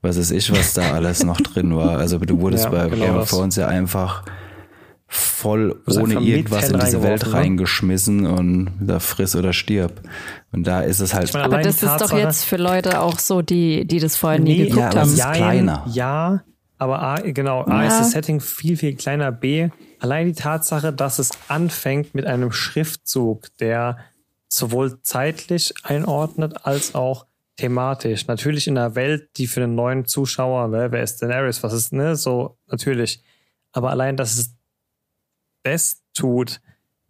was weiß ich, was da alles noch drin war. Also du wurdest Ja, bei genau Game of. Thrones ja einfach voll ohne irgendwas in diese Welt ne? reingeschmissen und da friss oder stirb. Und da ist es halt meine, Aber das ist doch jetzt für Leute auch so, die, die das vorher nie Nee, geguckt ja, aber haben. es ist kleiner. Ja, aber A, genau, A Ja. ist das Setting viel, viel kleiner. B, allein die Tatsache, dass es anfängt mit einem Schriftzug, der sowohl zeitlich einordnet als auch thematisch. Natürlich in einer Welt, die für den neuen Zuschauer, ne, wer ist Daenerys, was ist, ne, so, natürlich. Aber allein, dass es das tut,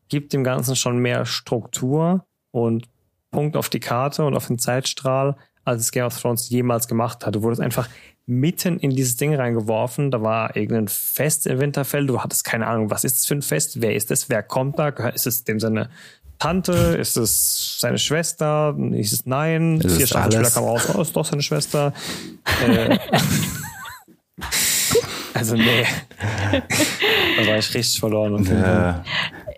gibt dem Ganzen schon mehr Struktur und Punkt auf die Karte und auf den Zeitstrahl, als es Game of Thrones jemals gemacht hat. Du wurdest einfach mitten in dieses Ding reingeworfen. Da war irgendein Fest in Winterfell. Du hattest keine Ahnung, was ist das für ein Fest? Wer ist das? Wer kommt da? Ist es dem seine Tante? Ist es seine Schwester? Ist es nein? Ist Vier Staffeln später kam raus, oh, ist doch seine Schwester. äh, (laughs) also nee. (laughs) da war ich richtig verloren. Und ja,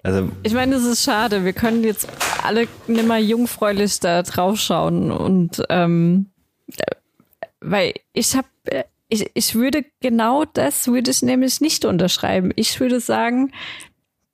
also Ich meine, es ist schade. Wir können jetzt alle nimmer jungfräulich da draufschauen und ähm, äh, weil ich habe, ich, ich würde genau das würde ich nämlich nicht unterschreiben. Ich würde sagen,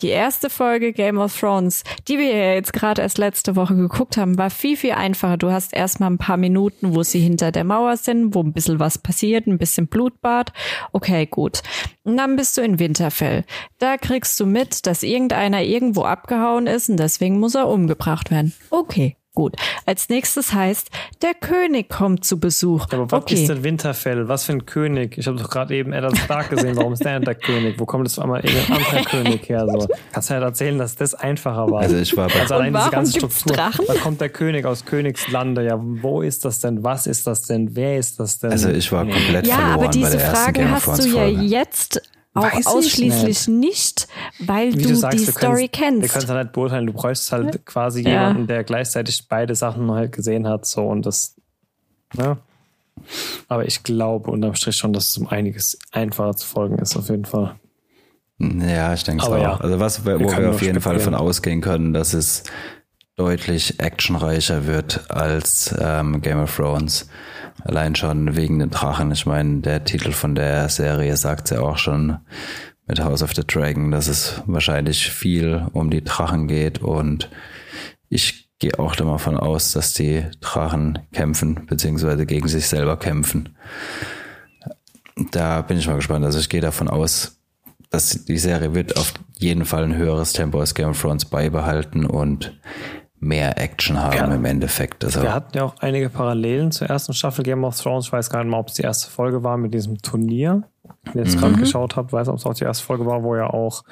Die erste Folge Game of Thrones, die wir ja jetzt gerade erst letzte Woche geguckt haben, war viel, viel einfacher. Du hast erstmal ein paar Minuten, wo sie hinter der Mauer sind, wo ein bisschen was passiert, ein bisschen Blutbad. Okay, gut. Und dann bist du in Winterfell. Da kriegst du mit, dass irgendeiner irgendwo abgehauen ist und deswegen muss er umgebracht werden. Okay, Gut. Als nächstes heißt, der König kommt zu Besuch. Aber was okay. ist denn Winterfell? Was für ein König? Ich habe doch gerade eben Eddard Stark gesehen. Warum ist der denn der König? Wo kommt jetzt auf einmal irgendein anderer (laughs) König her? So. Kannst du halt erzählen, dass das einfacher war. Also ich war bei also allein diese ganze Struktur. Drachen? Da kommt der König aus Königslande. Ja, wo ist das denn? Was ist das denn? Wer ist das denn? Also ich war komplett Ja, verloren aber bei diese der ersten Frage hast du ja jetzt auch Weiß ich ausschließlich nicht, weil Wie du, sagst, die Story können's- Wir können kennst. es halt nicht beurteilen. Du bräuchst halt quasi Ja. jemanden, der gleichzeitig beide Sachen halt gesehen hat. So und das. Ne? Aber ich glaube unterm Strich schon, dass es um einiges einfacher zu folgen ist, auf jeden Fall. Ja, ich denke es auch. ja, also was, wo wir wir, auf jeden Fall spekulieren. von ausgehen können, dass es deutlich actionreicher wird als ähm, Game of Thrones. Allein schon wegen den Drachen. Ich meine, der Titel von der Serie sagt ja auch schon mit House of the Dragon, dass es wahrscheinlich viel um die Drachen geht und ich gehe auch davon aus, dass die Drachen kämpfen, beziehungsweise gegen sich selber kämpfen. Da bin ich mal gespannt. Also ich gehe davon aus, dass die Serie wird auf jeden Fall ein höheres Tempo als Game of Thrones beibehalten und mehr Action haben Ja. im Endeffekt. Also Wir hatten ja auch einige Parallelen zur ersten Staffel Game of Thrones. Ich weiß gar nicht mal, ob es die erste Folge war mit diesem Turnier. Ich jetzt gerade geschaut habe, weiß, ob es auch die erste Folge war, wo ja auch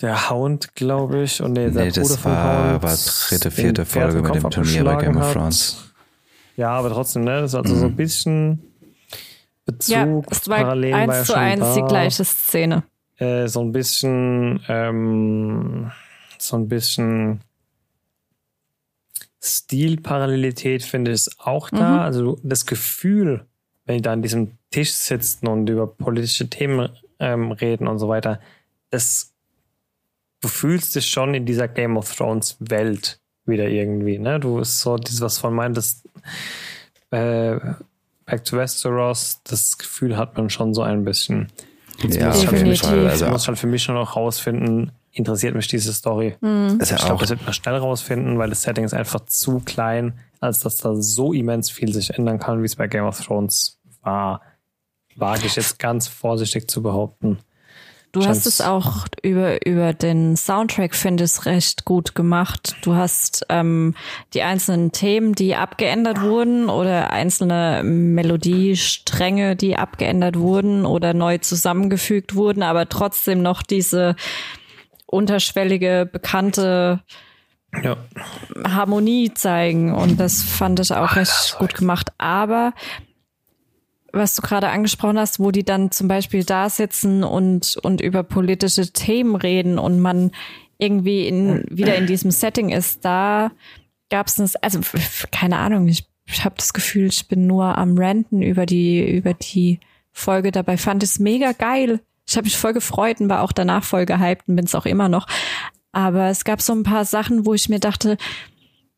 der Hound, glaube ich, und nee, der nee, Bruder das war, Hound war dritte, vierte Folge mit dem Turnier bei Game of hat. Thrones. Ja, aber trotzdem, ne? Das ist also so ein bisschen Bezug, Ja, es war Parallelen war ja eins zu schon eins die da. gleiche Szene. Äh, so ein bisschen, ähm, so ein bisschen Stilparallelität finde ich ist auch da. Mhm. Also das Gefühl, wenn die da an diesem Tisch sitzen und über politische Themen ähm, reden und so weiter, das du fühlst dich schon in dieser Game of Thrones Welt wieder irgendwie. Ne? Du ist so dieses, was von meintest, äh, Back to Westeros, das Gefühl hat man schon so ein bisschen. Jetzt Ja, muss ich auf jeden Definitiv. Fall. ich Also muss halt für mich schon noch rausfinden, interessiert mich diese Story. Mhm. ist ja Ich glaube, das wird man schnell rausfinden, weil das Setting ist einfach zu klein, als dass da so immens viel sich ändern kann, wie es bei Game of Thrones war. Wage ich jetzt ganz vorsichtig zu behaupten. Du Scheint's- hast es auch über, über den Soundtrack, finde ich, recht gut gemacht. Du hast ähm, die einzelnen Themen, die abgeändert wurden oder einzelne Melodiestränge, die abgeändert wurden oder neu zusammengefügt wurden, aber trotzdem noch diese unterschwellige, bekannte Ja. Harmonie zeigen und das fand ich auch recht gut gemacht. Aber was du gerade angesprochen hast, wo die dann zum Beispiel da sitzen und, und über politische Themen reden und man irgendwie in, wieder in diesem Setting ist, da gab es, also keine Ahnung, ich, ich habe das Gefühl, ich bin nur am Ranten über die, über die Folge. Dabei fand es mega geil. Ich habe mich voll gefreut und war auch danach voll gehypt und bin es auch immer noch. Aber es gab so ein paar Sachen, wo ich mir dachte,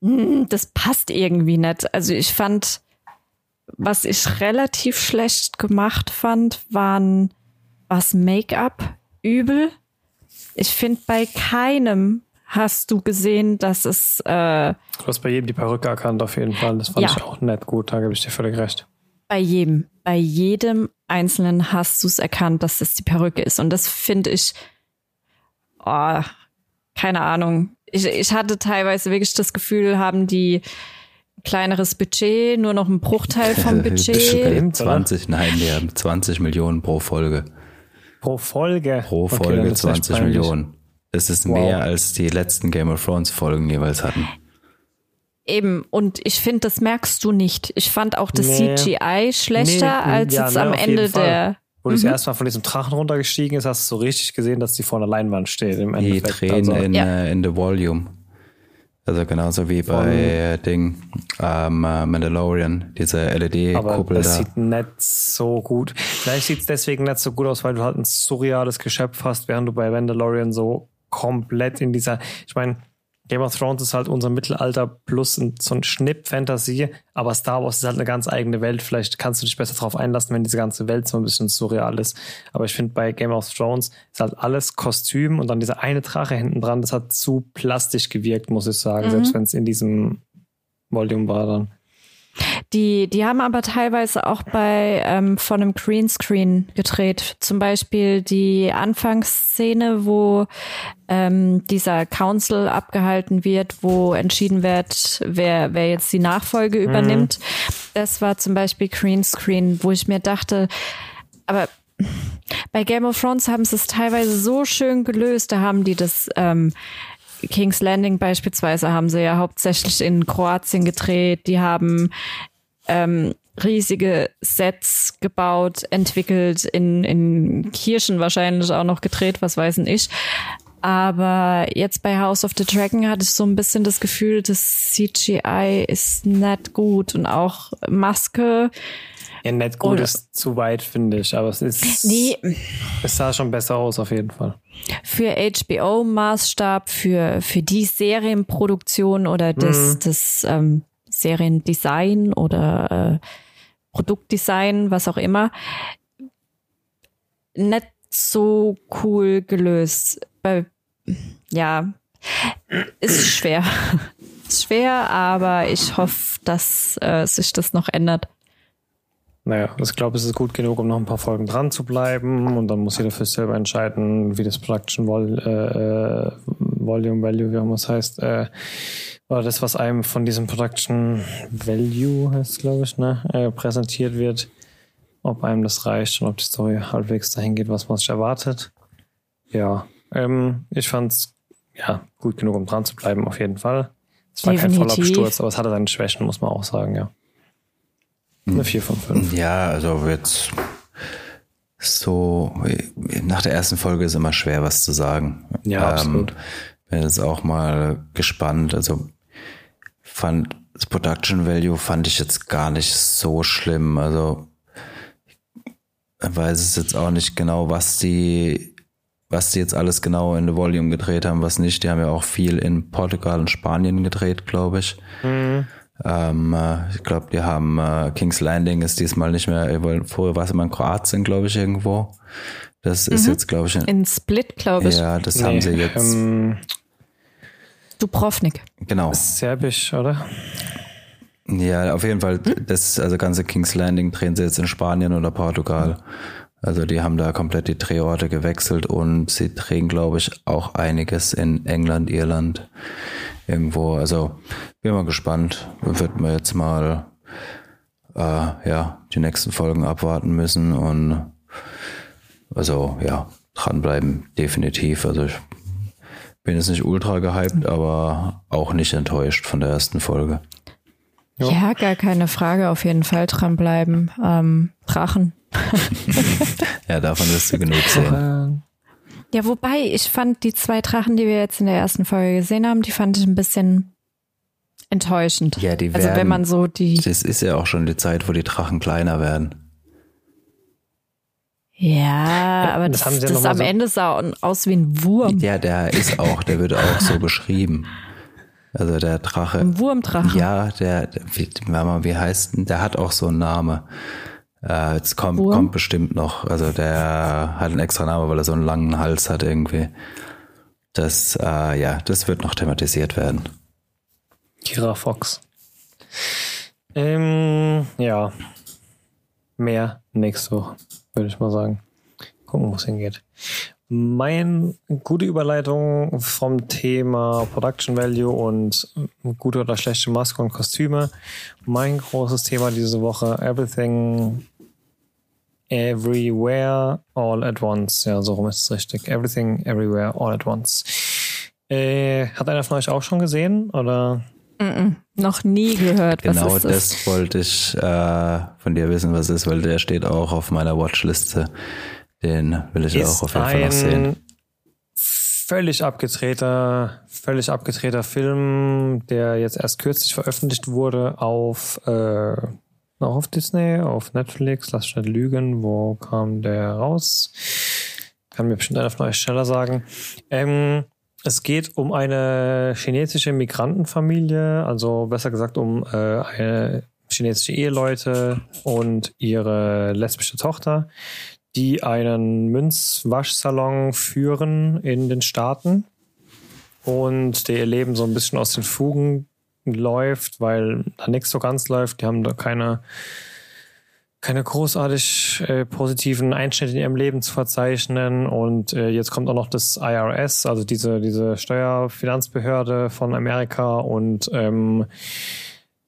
hm, das passt irgendwie nicht. Also ich fand, was ich relativ schlecht gemacht fand, waren was Make-up übel. Ich finde, bei keinem hast du gesehen, dass es äh, Du hast bei jedem die Perücke erkannt, auf jeden Fall. Das fand Ja. ich auch nett gut, da gebe ich dir völlig recht. Bei jedem, bei jedem Einzelnen hast du es erkannt, dass das die Perücke ist. Und das finde ich, oh, keine Ahnung. Ich, ich hatte teilweise wirklich das Gefühl, haben die kleineres Budget, nur noch einen Bruchteil vom Budget. Stimmt, 20, nein, die haben 20 Millionen pro Folge. Pro Folge. Pro Okay, Folge echt 20 peinlich. Millionen. Das ist Wow. mehr als die letzten Game of Thrones Folgen jeweils hatten. Eben, und ich finde, das merkst du nicht. Ich fand auch das Nee. CGI schlechter Nee, als ja, jetzt ne, am Ende Fall. der. Wo das erste Mal von diesem Drachen runtergestiegen ist, hast du so richtig gesehen, dass die vor einer Leinwand steht. Im Die. Tränen Also, in, Ja. äh, in The Volume. Also genauso wie bei äh, Ding ähm, äh, Mandalorian, diese aber LED-Kuppel das da. sieht nicht so gut. Vielleicht sieht es deswegen nicht so gut aus, weil du halt ein surreales Geschöpf hast, während du bei Mandalorian so komplett in dieser, ich meine, Game of Thrones ist halt unser Mittelalter plus ein, so ein Schnipp Fantasie, aber Star Wars ist halt eine ganz eigene Welt. Vielleicht kannst du dich besser darauf einlassen, wenn diese ganze Welt so ein bisschen surreal ist. Aber ich finde, bei Game of Thrones ist halt alles Kostüm und dann dieser eine Drache hinten dran, das hat zu plastisch gewirkt, muss ich sagen, mhm. selbst wenn es in diesem Volume war dann. Die, die haben aber teilweise auch bei ähm, von einem Greenscreen gedreht. Zum Beispiel die Anfangsszene, wo ähm, dieser Council abgehalten wird, wo entschieden wird, wer, wer jetzt die Nachfolge mhm. übernimmt. Das war zum Beispiel Greenscreen, wo ich mir dachte, aber bei Game of Thrones haben sie es teilweise so schön gelöst. Da haben die das ähm, King's Landing beispielsweise haben sie ja hauptsächlich in Kroatien gedreht. Die haben ähm, riesige Sets gebaut, entwickelt, in, in Kirchen wahrscheinlich auch noch gedreht, was weiß ich. Aber jetzt bei House of the Dragon hatte ich so ein bisschen das Gefühl, das CGI ist nicht gut und auch Maske. Ja, nicht gut ist zu weit, finde ich, aber es ist. Nee. Es sah schon besser aus, auf jeden Fall. Für HBO-Maßstab, für, für die Serienproduktion oder das, mhm. das ähm, Seriendesign oder äh, Produktdesign, was auch immer, nicht so cool gelöst. Bei, ja, ist schwer. (laughs) ist schwer, aber ich hoffe, dass äh, sich das noch ändert. Naja, ich glaube, es ist gut genug, um noch ein paar Folgen dran zu bleiben und dann muss jeder für sich selber entscheiden, wie das Production Vol äh, äh Volume Value, wie auch immer es heißt, äh, oder das, was einem von diesem Production Value heißt, glaube ich, ne, äh, präsentiert wird, ob einem das reicht und ob die Story halbwegs dahin geht, was man sich erwartet. Ja, ähm, ich fand's ja gut genug, um dran zu bleiben, auf jeden Fall. Es war Definitiv. kein Vollabsturz, aber es hatte seine Schwächen, muss man auch sagen, ja. Eine 4 von 5. Ja, also jetzt so nach der ersten Folge ist immer schwer, was zu sagen. Ja, ähm, absolut. Bin jetzt auch mal gespannt. Also fand das Production Value fand ich jetzt gar nicht so schlimm. Also ich weiß es jetzt auch nicht genau, was die was die jetzt alles genau in The Volume gedreht haben, was nicht. Die haben ja auch viel in Portugal und Spanien gedreht, glaube ich. Mhm. Ähm, äh, ich glaube, die haben äh, King's Landing ist diesmal nicht mehr, vorher war es immer in Kroatien, glaube ich, irgendwo. Das ist mhm. jetzt, glaube ich, in, in Split, glaube ich. Ja, das nee, haben sie jetzt. Ähm, Dubrovnik. Genau. Serbisch, oder? Ja, auf jeden Fall. Das also ganze King's Landing drehen sie jetzt in Spanien oder Portugal. Also die haben da komplett die Drehorte gewechselt und sie drehen, glaube ich, auch einiges in England, Irland irgendwo. Also bin mal gespannt. Wird man jetzt mal äh, ja die nächsten Folgen abwarten müssen und also ja dranbleiben definitiv. Also ich bin jetzt nicht ultra gehypt, aber auch nicht enttäuscht von der ersten Folge. Ja, ja gar keine Frage. Auf jeden Fall dranbleiben. Ähm, Drachen. (laughs) ja, davon wirst du genug sehen. Ja, wobei, ich fand die zwei Drachen, die wir jetzt in der ersten Folge gesehen haben, die fand ich ein bisschen enttäuschend. Ja, die werden, Also wenn man so die. Das ist ja auch schon die Zeit, wo die Drachen kleiner werden. Ja, aber das, das, das am so Ende sah aus wie ein Wurm. Ja, der ist auch, der wird auch so beschrieben. Also der Drache. Ein Wurmdrache. Ja, der, der wie, wie heißt denn? Der hat auch so einen Namen. Äh, jetzt kommt, kommt bestimmt noch. Also der hat einen extra Namen, weil er so einen langen Hals hat irgendwie. Das, äh, ja, das wird noch thematisiert werden. Kira Fox. Ähm, ja. Mehr nächste Woche, würde ich mal sagen. Gucken, wo es hingeht. Mein gute Überleitung vom Thema Production Value und gute oder schlechte Maske und Kostüme. Mein großes Thema diese Woche, Everything Everywhere All at Once. Ja, so rum ist es richtig. Everything Everywhere All at Once. Äh, hat einer von euch auch schon gesehen oder? Mm -mm, noch nie gehört. Was genau das, das wollte ich äh, von dir wissen, was ist, weil der steht auch auf meiner Watchliste. Den will ich ist auch auf jeden Fall noch sehen. Völlig abgedrehter, völlig abgedrehter Film, der jetzt erst kürzlich veröffentlicht wurde auf, äh, auch auf Disney, auf Netflix, lass nicht lügen, wo kam der raus? Kann mir bestimmt einer von euch schneller sagen. Ähm, es geht um eine chinesische Migrantenfamilie, also besser gesagt um äh, eine chinesische Eheleute und ihre lesbische Tochter, die einen Münzwaschsalon führen in den Staaten und der ihr Leben so ein bisschen aus den Fugen läuft, weil da nichts so ganz läuft. Die haben da keine keine großartig äh, positiven Einschnitte in ihrem Leben zu verzeichnen. Und äh, jetzt kommt auch noch das IRS, also diese, diese Steuerfinanzbehörde von Amerika und ähm,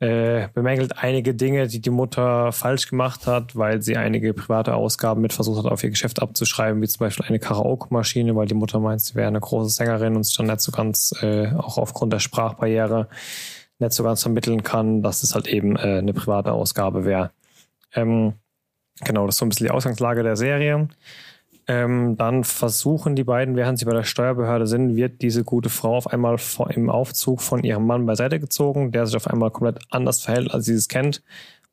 äh, bemängelt einige Dinge, die die Mutter falsch gemacht hat, weil sie einige private Ausgaben mit versucht hat, auf ihr Geschäft abzuschreiben, wie zum Beispiel eine Karaoke-Maschine, weil die Mutter meint, sie wäre eine große Sängerin und sich dann nicht so ganz, äh, auch aufgrund der Sprachbarriere, nicht so ganz vermitteln kann, dass es halt eben äh, eine private Ausgabe wäre. Ähm, genau, das ist so ein bisschen die Ausgangslage der Serie. Ähm, dann versuchen die beiden, während sie bei der Steuerbehörde sind, wird diese gute Frau auf einmal im Aufzug von ihrem Mann beiseite gezogen, der sich auf einmal komplett anders verhält, als sie es kennt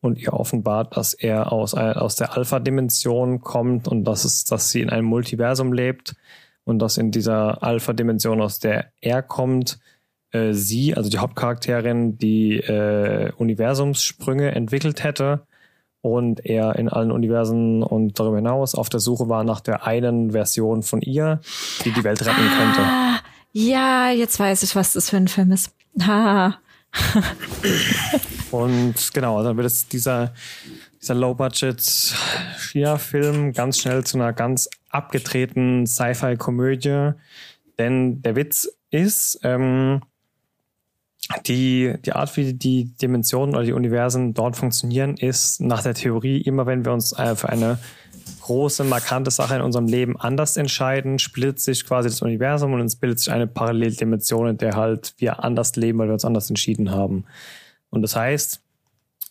und ihr offenbart, dass er aus, aus der Alpha-Dimension kommt und dass, es, dass sie in einem Multiversum lebt und dass in dieser Alpha-Dimension, aus der er kommt, äh, sie, also die Hauptcharakterin, die äh, Universumssprünge entwickelt hätte und er in allen Universen und darüber hinaus auf der Suche war nach der einen Version von ihr, die die Welt retten könnte. Ah, ja, jetzt weiß ich, was das für ein Film ist. Ha. (laughs) und genau, dann wird es dieser, dieser Low-Budget China-Film ganz schnell zu einer ganz abgedrehten Sci-Fi-Komödie. Denn der Witz ist, ähm, die, die Art, wie die Dimensionen oder die Universen dort funktionieren, ist nach der Theorie immer, wenn wir uns äh, für eine große, markante Sache in unserem Leben anders entscheiden, splittet sich quasi das Universum und es bildet sich eine Paralleldimension, in der halt wir anders leben, weil wir uns anders entschieden haben. Und das heißt,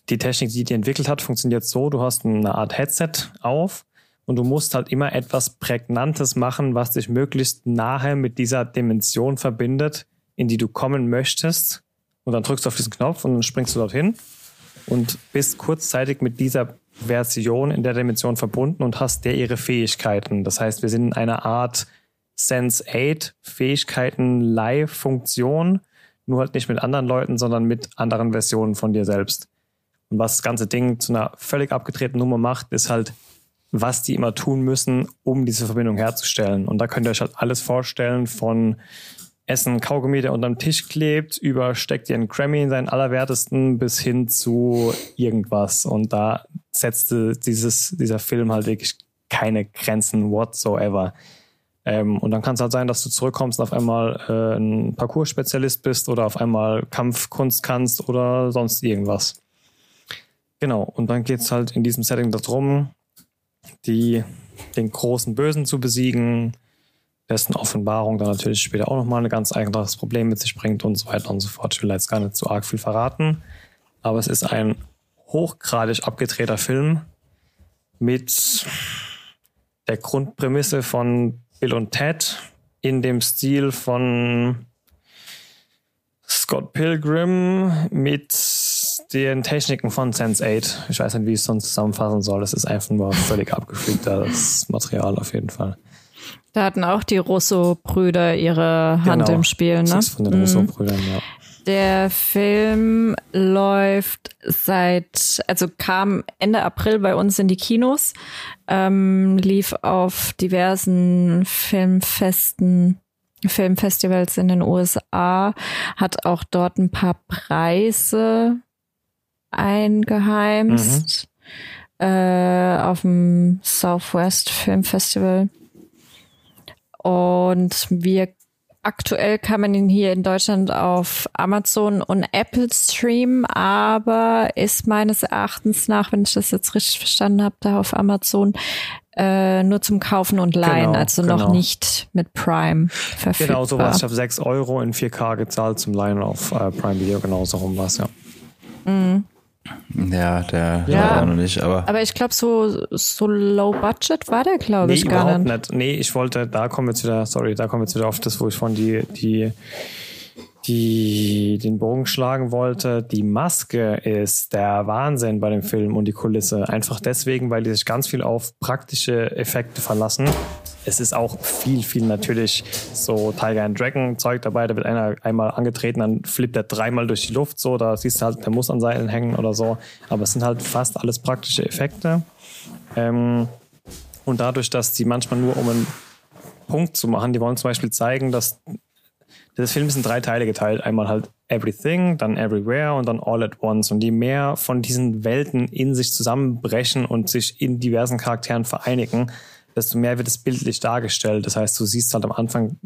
die Technik, die die entwickelt hat, funktioniert so, du hast eine Art Headset auf und du musst halt immer etwas Prägnantes machen, was dich möglichst nahe mit dieser Dimension verbindet, in die du kommen möchtest und dann drückst du auf diesen Knopf und dann springst du dorthin und bist kurzzeitig mit dieser Version in der Dimension verbunden und hast der ihre Fähigkeiten. Das heißt, wir sind in einer Art Sense 8 Fähigkeiten Live Funktion, nur halt nicht mit anderen Leuten, sondern mit anderen Versionen von dir selbst. Und was das ganze Ding zu einer völlig abgedrehten Nummer macht, ist halt, was die immer tun müssen, um diese Verbindung herzustellen. Und da könnt ihr euch halt alles vorstellen von Essen Kaugummi, der unterm Tisch klebt, übersteckt ihr einen Grammy in seinen Allerwertesten bis hin zu irgendwas. Und da setzte dieses, dieser Film halt wirklich keine Grenzen whatsoever. Ähm, und dann kann es halt sein, dass du zurückkommst und auf einmal äh, ein Parcours-Spezialist bist oder auf einmal Kampfkunst kannst oder sonst irgendwas. Genau, und dann geht es halt in diesem Setting darum, die, den großen Bösen zu besiegen, dessen Offenbarung dann natürlich später auch nochmal ein ganz eigenes Problem mit sich bringt und so weiter und so fort. Ich will jetzt gar nicht zu arg viel verraten, aber es ist ein hochgradig abgedrehter Film mit der Grundprämisse von Bill und Ted in dem Stil von Scott Pilgrim mit den Techniken von Sense8. Ich weiß nicht, wie ich es sonst zusammenfassen soll. Es ist einfach nur völlig abgefliegtes Material auf jeden Fall. Da hatten auch die Russo-Brüder ihre Hand genau. im Spiel, ne? Das von den mhm. Russo-Brüdern, ja. Der Film läuft seit, also kam Ende April bei uns in die Kinos, ähm, lief auf diversen Filmfesten, Filmfestivals in den USA, hat auch dort ein paar Preise eingeheimst mhm. äh, auf dem Southwest Film Festival. Und wir aktuell kann man ihn hier in Deutschland auf Amazon und Apple streamen, aber ist meines Erachtens nach, wenn ich das jetzt richtig verstanden habe, da auf Amazon äh, nur zum Kaufen und Leihen, genau, also genau. noch nicht mit Prime verfügbar. Genau so was. Ich habe 6 Euro in 4K gezahlt zum Leihen auf äh, Prime Video, genau so rum was, ja. Mhm. Ja, der ja, noch nicht, aber. Aber ich glaube, so, so low budget war der, glaube nee, ich, gar nicht. nicht. Nee, ich wollte, da kommen wir jetzt wieder, sorry, da kommen wir jetzt wieder auf das, wo ich von die, die, die den Bogen schlagen wollte. Die Maske ist der Wahnsinn bei dem Film und die Kulisse. Einfach deswegen, weil die sich ganz viel auf praktische Effekte verlassen. es ist auch viel, viel natürlich so Tiger and Dragon Zeug dabei. Da wird einer einmal angetreten, dann flippt er dreimal durch die Luft so. Da siehst du halt, der muss an Seilen hängen oder so. Aber es sind halt fast alles praktische Effekte. Ähm, und dadurch, dass die manchmal nur um einen Punkt zu machen, die wollen zum Beispiel zeigen, dass das Film ist in drei Teile geteilt. Einmal halt Everything, dann Everywhere und dann All at Once. Und je mehr von diesen Welten in sich zusammenbrechen und sich in diversen Charakteren vereinigen, desto mehr wird es bildlich dargestellt. Das heißt, du siehst halt am Anfang,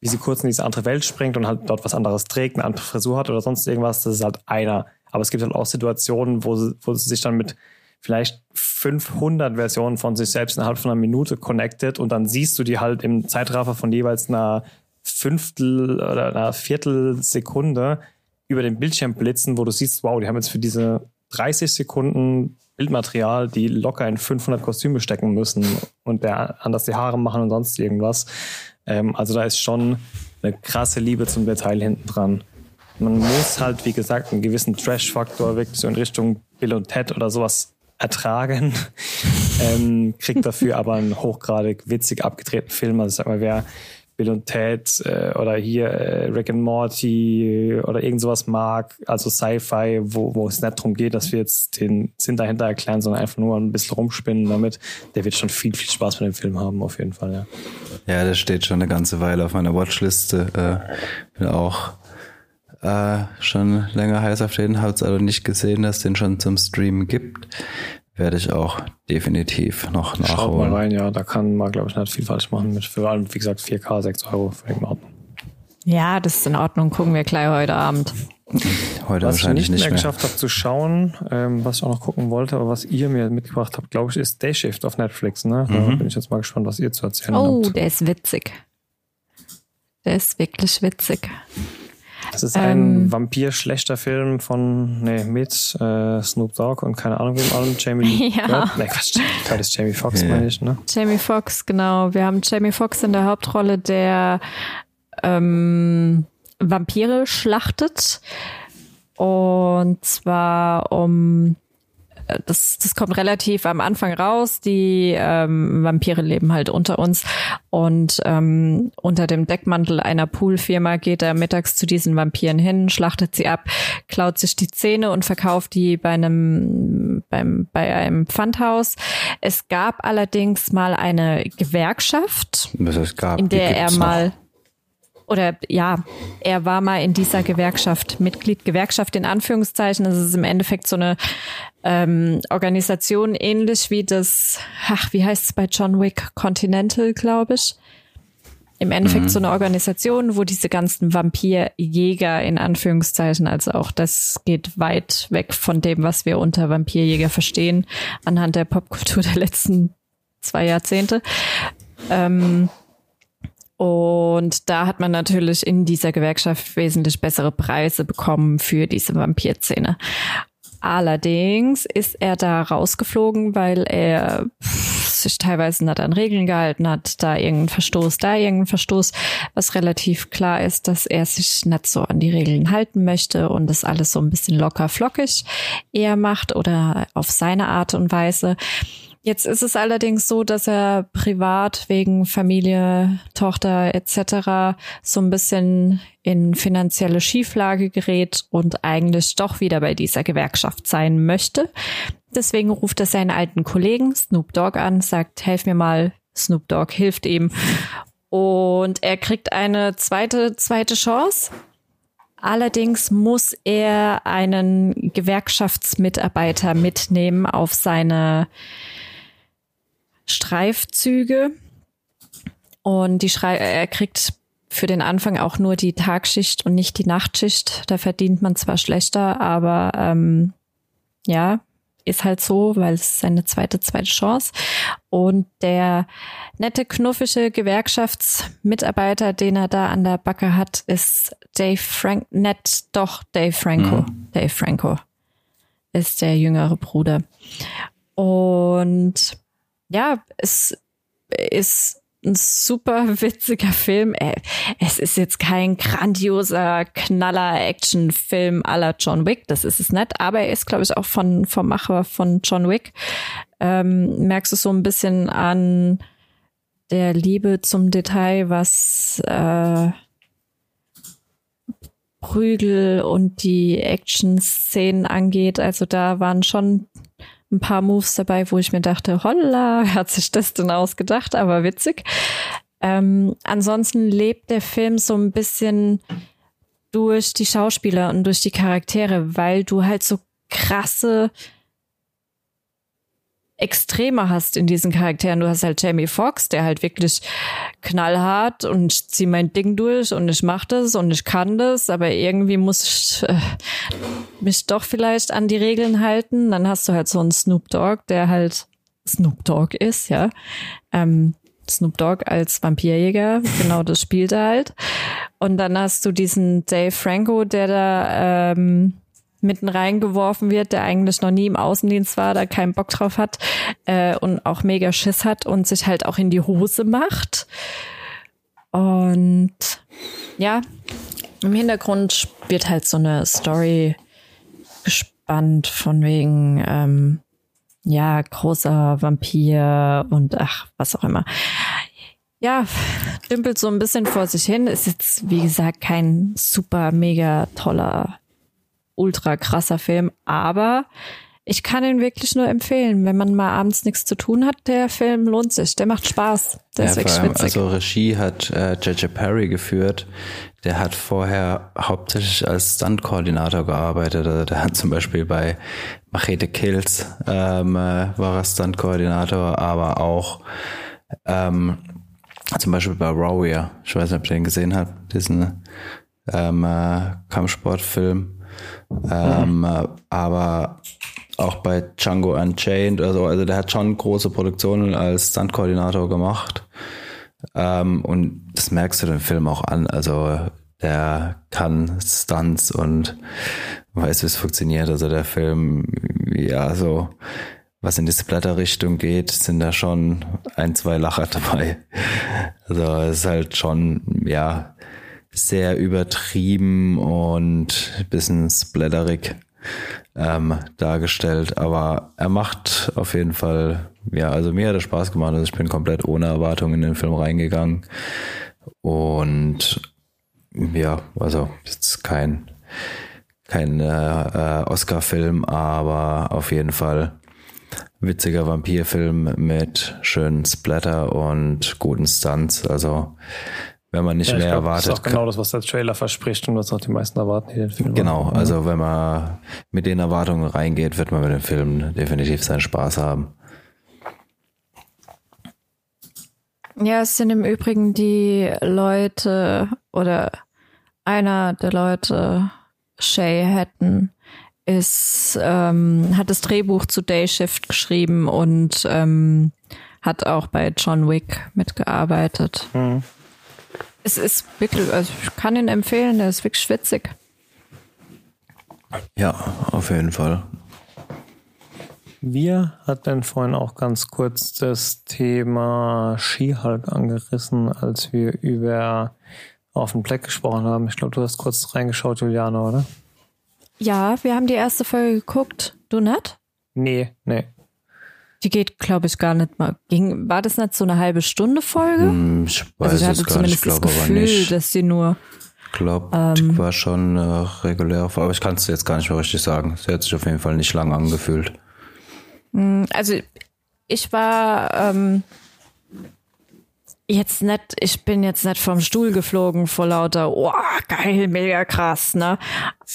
wie sie kurz in diese andere Welt springt und halt dort was anderes trägt, eine andere Frisur hat oder sonst irgendwas. Das ist halt einer. Aber es gibt halt auch Situationen, wo sie, wo sie sich dann mit vielleicht 500 Versionen von sich selbst innerhalb von einer Minute connected und dann siehst du die halt im Zeitraffer von jeweils einer Fünftel oder einer Viertelsekunde über den Bildschirm blitzen, wo du siehst, wow, die haben jetzt für diese 30 Sekunden Bildmaterial, die locker in 500 Kostüme stecken müssen und der anders die Haare machen und sonst irgendwas. Ähm, also da ist schon eine krasse Liebe zum Detail hinten dran. Man muss halt, wie gesagt, einen gewissen Trash-Faktor wirklich so in Richtung Bill und Ted oder sowas ertragen, (laughs) ähm, kriegt dafür aber einen hochgradig witzig abgedrehten Film. Also sag mal, wer Bill und Ted äh, oder hier äh, Rick and Morty oder irgend sowas mag, also Sci-Fi, wo, wo es nicht darum geht, dass wir jetzt den Sinn dahinter erklären, sondern einfach nur ein bisschen rumspinnen damit, der wird schon viel, viel Spaß mit dem Film haben, auf jeden Fall, ja. Ja, der steht schon eine ganze Weile auf meiner Watchliste. Äh, bin auch äh, schon länger heiß auf den, hab's aber nicht gesehen, dass den schon zum Streamen gibt werde ich auch definitiv noch nachholen. Schaut mal rein, ja, da kann man, glaube ich, nicht viel falsch machen. Mit für allem, wie gesagt, 4K, 6 Euro, völlig in Ordnung. Ja, das ist in Ordnung. Gucken wir gleich heute Abend. Heute was wahrscheinlich ich nicht mehr, mehr. geschafft habe zu schauen, ähm, was ich auch noch gucken wollte, aber was ihr mir mitgebracht habt, glaube ich, ist Day Shift auf Netflix. Ne? Da mhm. bin ich jetzt mal gespannt, was ihr zu erzählen oh, habt. Oh, der ist witzig. Der ist wirklich witzig. Das ist ein ähm, Vampir-schlechter Film von, nee, mit äh, Snoop Dogg und keine Ahnung wem allem. Jamie (laughs) ja. Bird? Nee, Quatsch, das ist Jamie Foxx, yeah. meine ich, ne? Jamie Foxx, genau. Wir haben Jamie Foxx in der Hauptrolle, der ähm, Vampire schlachtet. Und zwar um das, das kommt relativ am Anfang raus. Die ähm, Vampire leben halt unter uns und ähm, unter dem Deckmantel einer Poolfirma geht er mittags zu diesen Vampiren hin, schlachtet sie ab, klaut sich die Zähne und verkauft die bei einem beim bei einem Pfandhaus. Es gab allerdings mal eine Gewerkschaft, in der er mal noch oder ja, er war mal in dieser Gewerkschaft Mitglied, Gewerkschaft in Anführungszeichen. Das ist im Endeffekt so eine ähm, Organisation ähnlich wie das, ach, wie heißt es bei John Wick? Continental, glaube ich. Im Endeffekt mhm. so eine Organisation, wo diese ganzen Vampirjäger in Anführungszeichen, also auch das geht weit weg von dem, was wir unter Vampirjäger verstehen, anhand der Popkultur der letzten zwei Jahrzehnte. Ähm, und da hat man natürlich in dieser Gewerkschaft wesentlich bessere Preise bekommen für diese Vampirszene. Allerdings ist er da rausgeflogen, weil er sich teilweise nicht an Regeln gehalten hat, da irgendein Verstoß, da irgendein Verstoß, was relativ klar ist, dass er sich nicht so an die Regeln halten möchte und das alles so ein bisschen locker flockig eher macht oder auf seine Art und Weise. Jetzt ist es allerdings so, dass er privat wegen Familie, Tochter etc. so ein bisschen in finanzielle Schieflage gerät und eigentlich doch wieder bei dieser Gewerkschaft sein möchte. Deswegen ruft er seinen alten Kollegen Snoop Dogg an, sagt, helf mir mal. Snoop Dogg hilft ihm. Und er kriegt eine zweite, zweite Chance. Allerdings muss er einen Gewerkschaftsmitarbeiter mitnehmen auf seine Streifzüge und die Schrei er kriegt für den Anfang auch nur die Tagschicht und nicht die Nachtschicht. Da verdient man zwar schlechter, aber ähm, ja, ist halt so, weil es seine zweite, zweite Chance. Und der nette, knuffische Gewerkschaftsmitarbeiter, den er da an der Backe hat, ist Dave Frank, nett, doch Dave Franco. Mhm. Dave Franco ist der jüngere Bruder. Und ja, es ist ein super witziger Film. Äh, es ist jetzt kein grandioser Knaller-Action-Film aller John Wick, das ist es nicht, aber er ist, glaube ich, auch von, vom Macher von John Wick. Ähm, merkst du so ein bisschen an der Liebe zum Detail, was äh, Prügel und die Action-Szenen angeht. Also da waren schon ein paar Moves dabei, wo ich mir dachte, holla, (laughs) hat sich das denn ausgedacht, aber witzig. Ähm, ansonsten lebt der Film so ein bisschen durch die Schauspieler und durch die Charaktere, weil du halt so krasse Extreme hast in diesen Charakteren. Du hast halt Jamie Foxx, der halt wirklich knallhart und ich zieh mein Ding durch und ich mach das und ich kann das, aber irgendwie muss ich äh, mich doch vielleicht an die Regeln halten. Dann hast du halt so einen Snoop Dogg, der halt Snoop Dogg ist, ja. Ähm, Snoop Dogg als Vampirjäger, genau das spielt er halt. Und dann hast du diesen Dave Franco, der da ähm, mitten reingeworfen wird, der eigentlich noch nie im Außendienst war, da keinen Bock drauf hat äh, und auch mega Schiss hat und sich halt auch in die Hose macht. Und ja, im Hintergrund wird halt so eine Story gespannt von wegen, ähm, ja, großer Vampir und ach, was auch immer. Ja, dümpelt so ein bisschen vor sich hin. Ist jetzt, wie gesagt, kein super, mega toller ultra krasser Film, aber ich kann ihn wirklich nur empfehlen. Wenn man mal abends nichts zu tun hat, der Film lohnt sich. Der macht Spaß. Der ja, ist wirklich allem, Also Regie hat äh, J.J. Perry geführt. Der hat vorher hauptsächlich als Stunt-Koordinator gearbeitet. Also der hat zum Beispiel bei Machete Kills ähm, äh, war er Stunt-Koordinator, aber auch ähm, zum Beispiel bei Warrior. Ich weiß nicht, ob ihr den gesehen habt. Diesen ähm, äh, Kampfsportfilm ähm, mhm. Aber auch bei Django Unchained, also, also der hat schon große Produktionen als Stunt-Koordinator gemacht. Ähm, und das merkst du dem Film auch an. Also der kann Stunts und weiß, wie es funktioniert. Also der Film, ja, so was in die Splatter-Richtung geht, sind da schon ein, zwei Lacher dabei. Also es ist halt schon, ja, sehr übertrieben und ein bisschen splatterig ähm, dargestellt. Aber er macht auf jeden Fall, ja, also mir hat es Spaß gemacht. Also ich bin komplett ohne Erwartung in den Film reingegangen. Und ja, also jetzt kein, kein äh, äh, Oscar-Film, aber auf jeden Fall witziger Vampirfilm mit schönen Splatter und guten Stunts. Also wenn man nicht ja, mehr glaub, erwartet. Das ist auch genau das, was der Trailer verspricht und was auch die meisten erwarten, die den Film Genau, machen. also wenn man mit den Erwartungen reingeht, wird man mit dem Film definitiv seinen Spaß haben. Ja, es sind im Übrigen die Leute oder einer der Leute, Shay Hatton, ist, ähm, hat das Drehbuch zu Day Shift geschrieben und ähm, hat auch bei John Wick mitgearbeitet. Mhm. Es ist wirklich, also ich kann ihn empfehlen, der ist wirklich schwitzig. Ja, auf jeden Fall. Wir hatten vorhin auch ganz kurz das Thema Skihulk angerissen, als wir über auf den Black gesprochen haben. Ich glaube, du hast kurz reingeschaut, Juliane, oder? Ja, wir haben die erste Folge geguckt. Du nicht? Nee, nee. Die geht, glaube ich, gar nicht mal. Ging, war das nicht so eine halbe Stunde Folge? Hm, ich weiß also ich hatte zumindest nicht, das Gefühl, dass sie nur. Ich glaube, ähm, die war schon äh, regulär, aber ich kann es jetzt gar nicht mehr richtig sagen. Sie hat sich auf jeden Fall nicht lang angefühlt. Hm, also ich war ähm, jetzt nicht, ich bin jetzt nicht vom Stuhl geflogen vor lauter, oh, geil, mega krass, ne?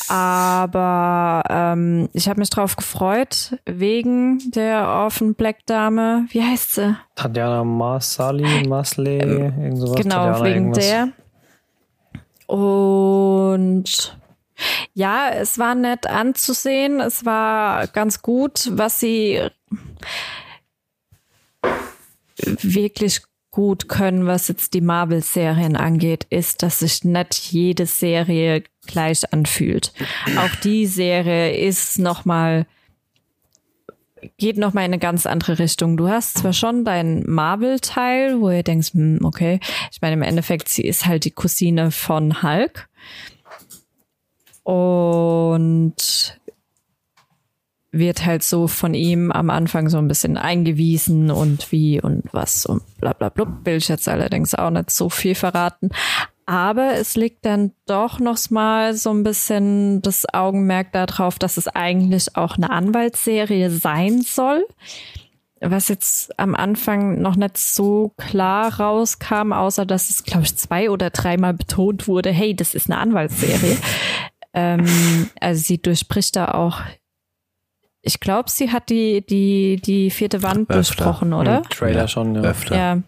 Aber ähm, ich habe mich drauf gefreut, wegen der Orphan Black Dame. Wie heißt sie? Tatjana Masali, Masle, ähm, irgend sowas. Genau, Tatjana wegen irgendwas. der. Und ja, es war nett anzusehen. Es war ganz gut, was sie wirklich gut können, was jetzt die Marvel-Serien angeht, ist, dass sich nicht jede Serie gleich anfühlt. Auch die Serie ist nochmal geht noch mal in eine ganz andere Richtung. Du hast zwar schon deinen Marvel-Teil, wo ihr denkst, hm, okay, ich meine, im Endeffekt, sie ist halt die Cousine von Hulk. Und wird halt so von ihm am Anfang so ein bisschen eingewiesen und wie und was und bla bla bla. Will ich jetzt allerdings auch nicht so viel verraten. Aber es liegt dann doch noch mal so ein bisschen das Augenmerk darauf, dass es eigentlich auch eine Anwaltsserie sein soll. Was jetzt am Anfang noch nicht so klar rauskam, außer dass es, glaube ich, zwei oder dreimal betont wurde, hey, das ist eine Anwaltsserie. ähm, also sie durchbricht da auch ich glaube, sie hat die, die, die vierte Wand Öfter. durchbrochen, oder? Im Trailer ja, schon, ja. Öfter. Ja.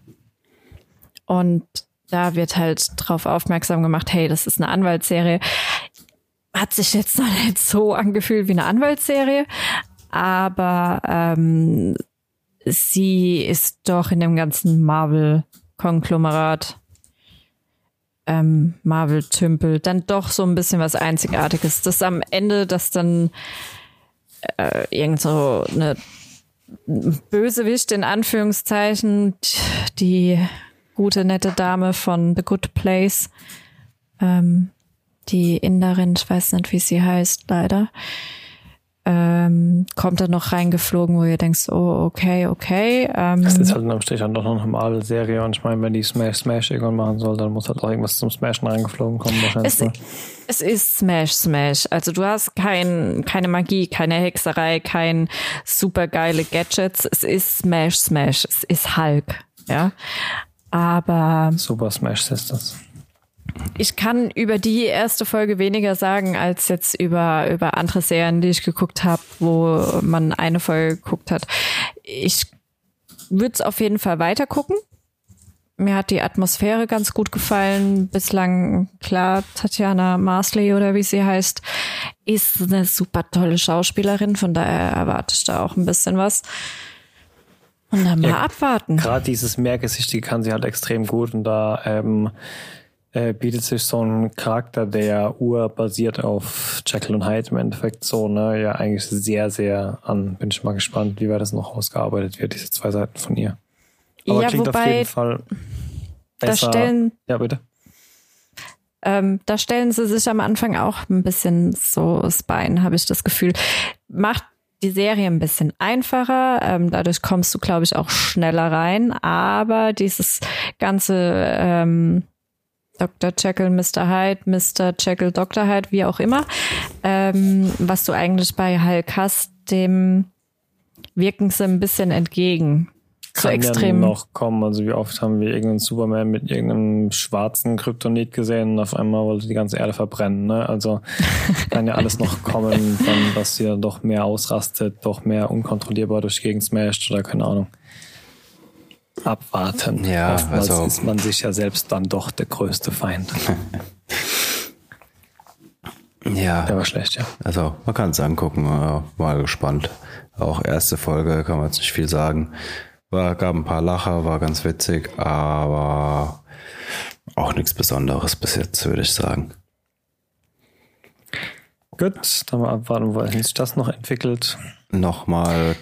Und da wird halt drauf aufmerksam gemacht, hey, das ist eine Anwaltsserie. Hat sich jetzt noch nicht so angefühlt wie eine Anwaltsserie, aber ähm, sie ist doch in dem ganzen Marvel-Konglomerat, ähm, Marvel-Tümpel, dann doch so ein bisschen was Einzigartiges. Das am Ende, das dann äh, irgend so eine Bösewicht in Anführungszeichen, die gute, nette Dame von The Good Place, ähm, die Inderin, ich weiß nicht, wie sie heißt, leider, ähm, kommt dann noch reingeflogen, wo ihr denkst, oh, okay, okay. Ähm, das ist halt am Strich dann doch noch eine normale Serie und ich meine, wenn die Smash Smash irgendwann machen soll, dann muss halt auch irgendwas zum Smashen reingeflogen kommen wahrscheinlich. Es, es ist Smash Smash. Also du hast kein, keine Magie, keine Hexerei, kein super geile Gadgets. Es ist Smash Smash. Es ist Hulk. Ja. Aber. Super Smash Sisters ich kann über die erste Folge weniger sagen als jetzt über, über andere Serien, die ich geguckt habe, wo man eine Folge geguckt hat. Ich würde es auf jeden Fall weiter gucken. Mir hat die Atmosphäre ganz gut gefallen. Bislang, klar, Tatjana Marsley oder wie sie heißt, ist eine super tolle Schauspielerin. Von daher erwarte ich da auch ein bisschen was. Und dann mal ja, abwarten. Gerade dieses Mehrgesichtige kann sie halt extrem gut und da ähm, äh, bietet sich so ein Charakter, der urbasiert auf Jekyll und Hyde im Endeffekt so, ne, ja eigentlich sehr, sehr an. Bin ich mal gespannt, wie weit das noch ausgearbeitet wird, diese zwei Seiten von ihr. Aber ja, klingt wobei, auf jeden Fall besser. Da stellen, ja, bitte. Ähm, da stellen sie sich am Anfang auch ein bisschen so das Bein, habe ich das Gefühl. Macht die Serie ein bisschen einfacher. Ähm, dadurch kommst du, glaube ich, auch schneller rein. Aber dieses ganze ähm, Dr. Jekyll, Mr. Hyde, Mr. Jekyll, Dr. Hyde, wie auch immer, ähm, was du eigentlich bei Hulk hast, dem wirken sie ein bisschen entgegen. Kann so extrem. Ja noch kommen. Also wie oft haben wir irgendeinen Superman mit irgendeinem schwarzen Kryptonit gesehen und auf einmal wollte die ganze Erde verbrennen. Ne? Also (laughs) kann ja alles noch kommen, dann, dass sie doch mehr ausrastet, doch mehr unkontrollierbar durch die Gegend smasht oder keine Ahnung abwarten. Ja, Oftmals also ist man sich ja selbst dann doch der größte Feind. (laughs) ja. Der war schlecht, ja. Also man kann es angucken, mal gespannt. Auch erste Folge kann man jetzt nicht viel sagen. War, gab ein paar Lacher, war ganz witzig, aber auch nichts Besonderes bis jetzt, würde ich sagen. Gut, dann mal abwarten, wo sich das noch entwickelt. Nochmal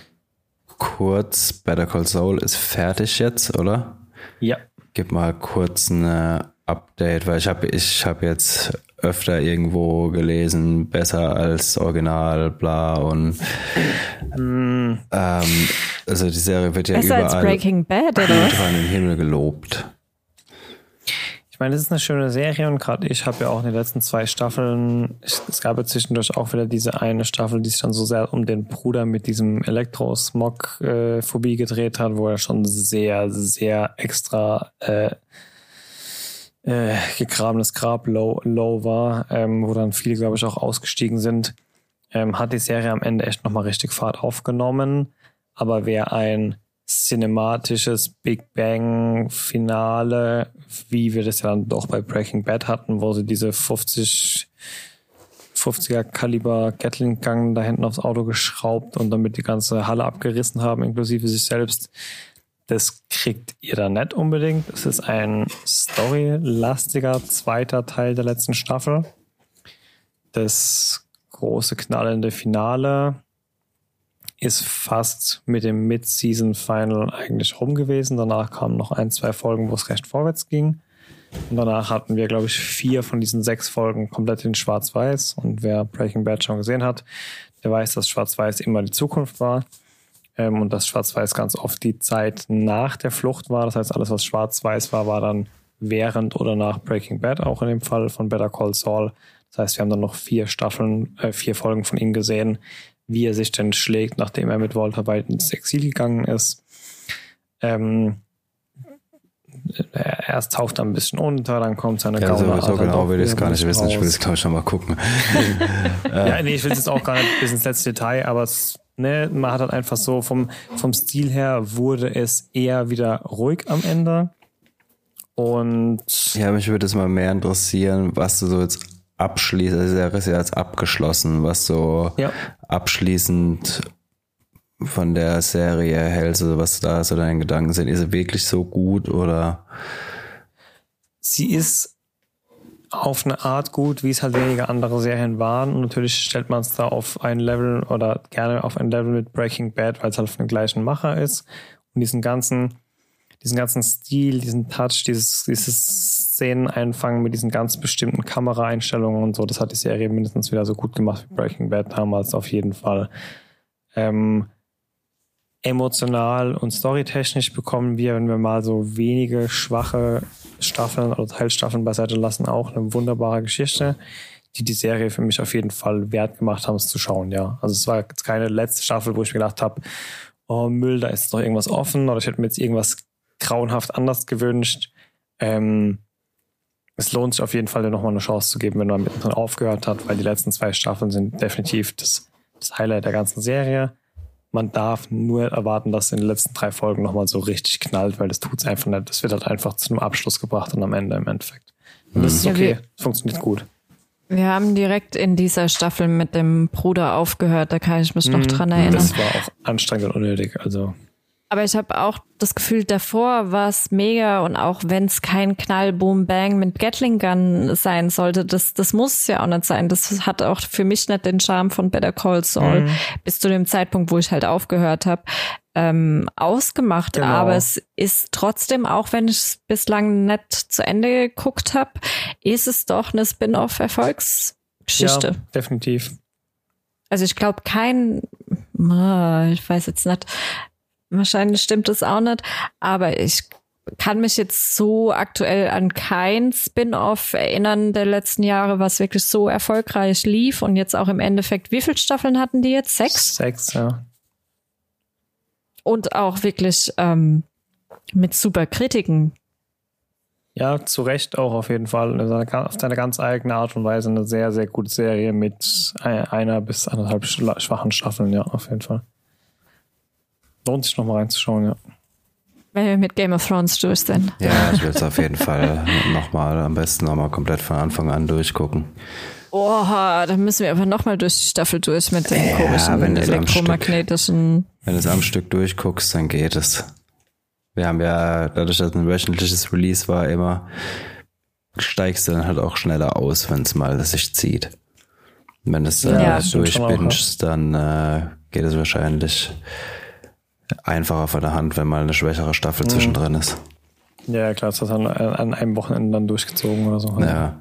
kurz, Better Call Saul ist fertig jetzt, oder? Ja. Gib mal kurz eine Update, weil ich habe ich hab jetzt öfter irgendwo gelesen, besser als Original, bla und mm. ähm, also die Serie wird ja besser überall als Breaking Bad, oder? in den Himmel gelobt meine, das ist eine schöne Serie und gerade ich habe ja auch in den letzten zwei Staffeln, es gab ja zwischendurch auch wieder diese eine Staffel, die sich dann so sehr um den Bruder mit diesem Elektrosmog-Phobie gedreht hat, wo er schon sehr, sehr extra äh, äh, gegrabenes Grab low, low war, ähm, wo dann viele, glaube ich, auch ausgestiegen sind, ähm, hat die Serie am Ende echt nochmal richtig Fahrt aufgenommen. Aber wer ein cinematisches Big Bang Finale, wie wir das ja dann doch bei Breaking Bad hatten, wo sie diese 50 50er Kaliber Gatling Gun da hinten aufs Auto geschraubt und damit die ganze Halle abgerissen haben, inklusive sich selbst. Das kriegt ihr da nicht unbedingt. Es ist ein storylastiger zweiter Teil der letzten Staffel. Das große knallende Finale ist fast mit dem Mid-Season Final eigentlich rum gewesen. Danach kamen noch ein, zwei Folgen, wo es recht vorwärts ging. Und danach hatten wir, glaube ich, vier von diesen sechs Folgen komplett in Schwarz-Weiß. Und wer Breaking Bad schon gesehen hat, der weiß, dass Schwarz-Weiß immer die Zukunft war. Ähm, und dass Schwarz-Weiß ganz oft die Zeit nach der Flucht war. Das heißt, alles, was Schwarz-Weiß war, war dann während oder nach Breaking Bad, auch in dem Fall von Better Call Saul. Das heißt, wir haben dann noch vier Staffeln, äh, vier Folgen von ihm gesehen, wie er sich denn schlägt, nachdem er mit Walter White ins Exil gegangen ist. Ähm, erst taucht er ein bisschen unter, dann kommt seine ja, Gauner. So, so genau will ich es gar nicht wissen. Ich will es, glaube ich, schon mal gucken. (laughs) ja, nee, ich will es jetzt auch gar nicht bis ins letzte Detail, aber es, ne, man hat halt einfach so vom, vom Stil her wurde es eher wieder ruhig am Ende. Und. Ja, mich würde es mal mehr interessieren, was du so jetzt abschließt, also der ist ja jetzt abgeschlossen, was so ja. abschließend von der Serie hältst, also was da so deine Gedanken sind. Ist sie wirklich so gut oder? Sie ist auf eine Art gut, wie es halt weniger andere Serien waren. Und natürlich stellt man es da auf ein Level oder gerne auf ein Level mit Breaking Bad, weil es halt von den gleichen Macher ist. Und diesen ganzen, diesen ganzen Stil, diesen Touch, dieses, dieses Szenen einfangen mit diesen ganz bestimmten Kameraeinstellungen und so, das hat die Serie mindestens wieder so gut gemacht wie Breaking Bad damals auf jeden Fall. Ähm, emotional und storytechnisch bekommen wir, wenn wir mal so wenige schwache Staffeln oder Teilstaffeln beiseite lassen, auch eine wunderbare Geschichte, die die Serie für mich auf jeden Fall wert gemacht haben, es zu schauen, ja. Also es war jetzt keine letzte Staffel, wo ich mir gedacht habe, oh Müll, da ist noch irgendwas offen oder ich hätte mir jetzt irgendwas grauenhaft anders gewünscht. Ähm, es lohnt sich auf jeden Fall, dir nochmal eine Chance zu geben, wenn man mittendrin aufgehört hat, weil die letzten zwei Staffeln sind definitiv das, das Highlight der ganzen Serie man darf nur erwarten, dass in den letzten drei Folgen nochmal so richtig knallt, weil das tut es einfach nicht. Das wird halt einfach zu einem Abschluss gebracht und am Ende im Endeffekt. Und das ist okay, das funktioniert gut. Wir haben direkt in dieser Staffel mit dem Bruder aufgehört, da kann ich mich noch mhm. dran erinnern. Das war auch anstrengend und unnötig, also. Aber ich habe auch das Gefühl, davor war es mega und auch wenn es kein Knall, Boom, Bang mit Gatling Gun sein sollte, das, das muss ja auch nicht sein. Das hat auch für mich nicht den Charme von Better Call Saul mhm. bis zu dem Zeitpunkt, wo ich halt aufgehört habe, ähm, ausgemacht. Genau. Aber es ist trotzdem, auch wenn ich es bislang nicht zu Ende geguckt habe, ist es doch eine Spin-off-Erfolgsgeschichte. Ja, definitiv. Also ich glaube, kein, ich weiß jetzt nicht, Wahrscheinlich stimmt es auch nicht, aber ich kann mich jetzt so aktuell an kein Spin-off erinnern der letzten Jahre, was wirklich so erfolgreich lief und jetzt auch im Endeffekt, wie viele Staffeln hatten die jetzt? Sechs? Sechs, ja. Und auch wirklich ähm, mit super Kritiken. Ja, zu Recht auch auf jeden Fall. Auf seine ganz eigene Art und Weise eine sehr, sehr gute Serie mit einer bis anderthalb schwachen Staffeln, ja, auf jeden Fall. Lohnt sich nochmal reinzuschauen, ja. Wenn wir mit Game of Thrones durch sind. Ja, ich will es auf jeden Fall (laughs) nochmal, am besten nochmal komplett von Anfang an durchgucken. Oha, dann müssen wir aber nochmal durch die Staffel durch mit den ja, komischen wenn elektromagnetischen. Stück, wenn du es am Stück durchguckst, dann geht es. Wir haben ja, dadurch, dass es ein wöchentliches Release war, immer steigst du dann halt auch schneller aus, wenn es mal sich zieht. Wenn es äh, ja, durchbingst, dann äh, geht es wahrscheinlich einfacher von der Hand, wenn mal eine schwächere Staffel mhm. zwischendrin ist. Ja, klar, das hat dann an einem Wochenende dann durchgezogen oder so. Ja.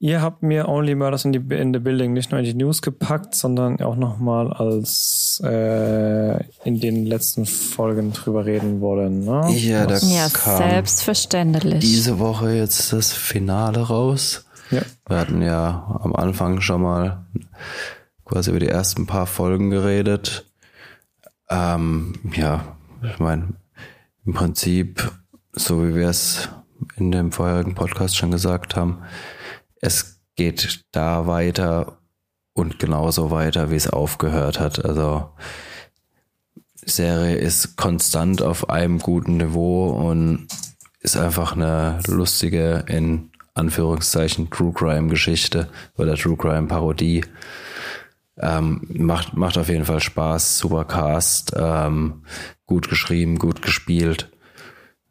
Ihr habt mir Only Murders in, die, in the Building nicht nur in die News gepackt, sondern auch nochmal als äh, in den letzten Folgen drüber reden wollen. Ne? Ja, da ja, kam selbstverständlich. Diese Woche jetzt das Finale raus. Ja. Wir hatten ja am Anfang schon mal quasi über die ersten paar Folgen geredet. Ähm, ja, ich meine, im Prinzip, so wie wir es in dem vorherigen Podcast schon gesagt haben, es geht da weiter und genauso weiter, wie es aufgehört hat. Also Serie ist konstant auf einem guten Niveau und ist einfach eine lustige, in Anführungszeichen, True Crime Geschichte oder True Crime Parodie. Ähm, macht, macht auf jeden Fall Spaß, super Cast, ähm, gut geschrieben, gut gespielt.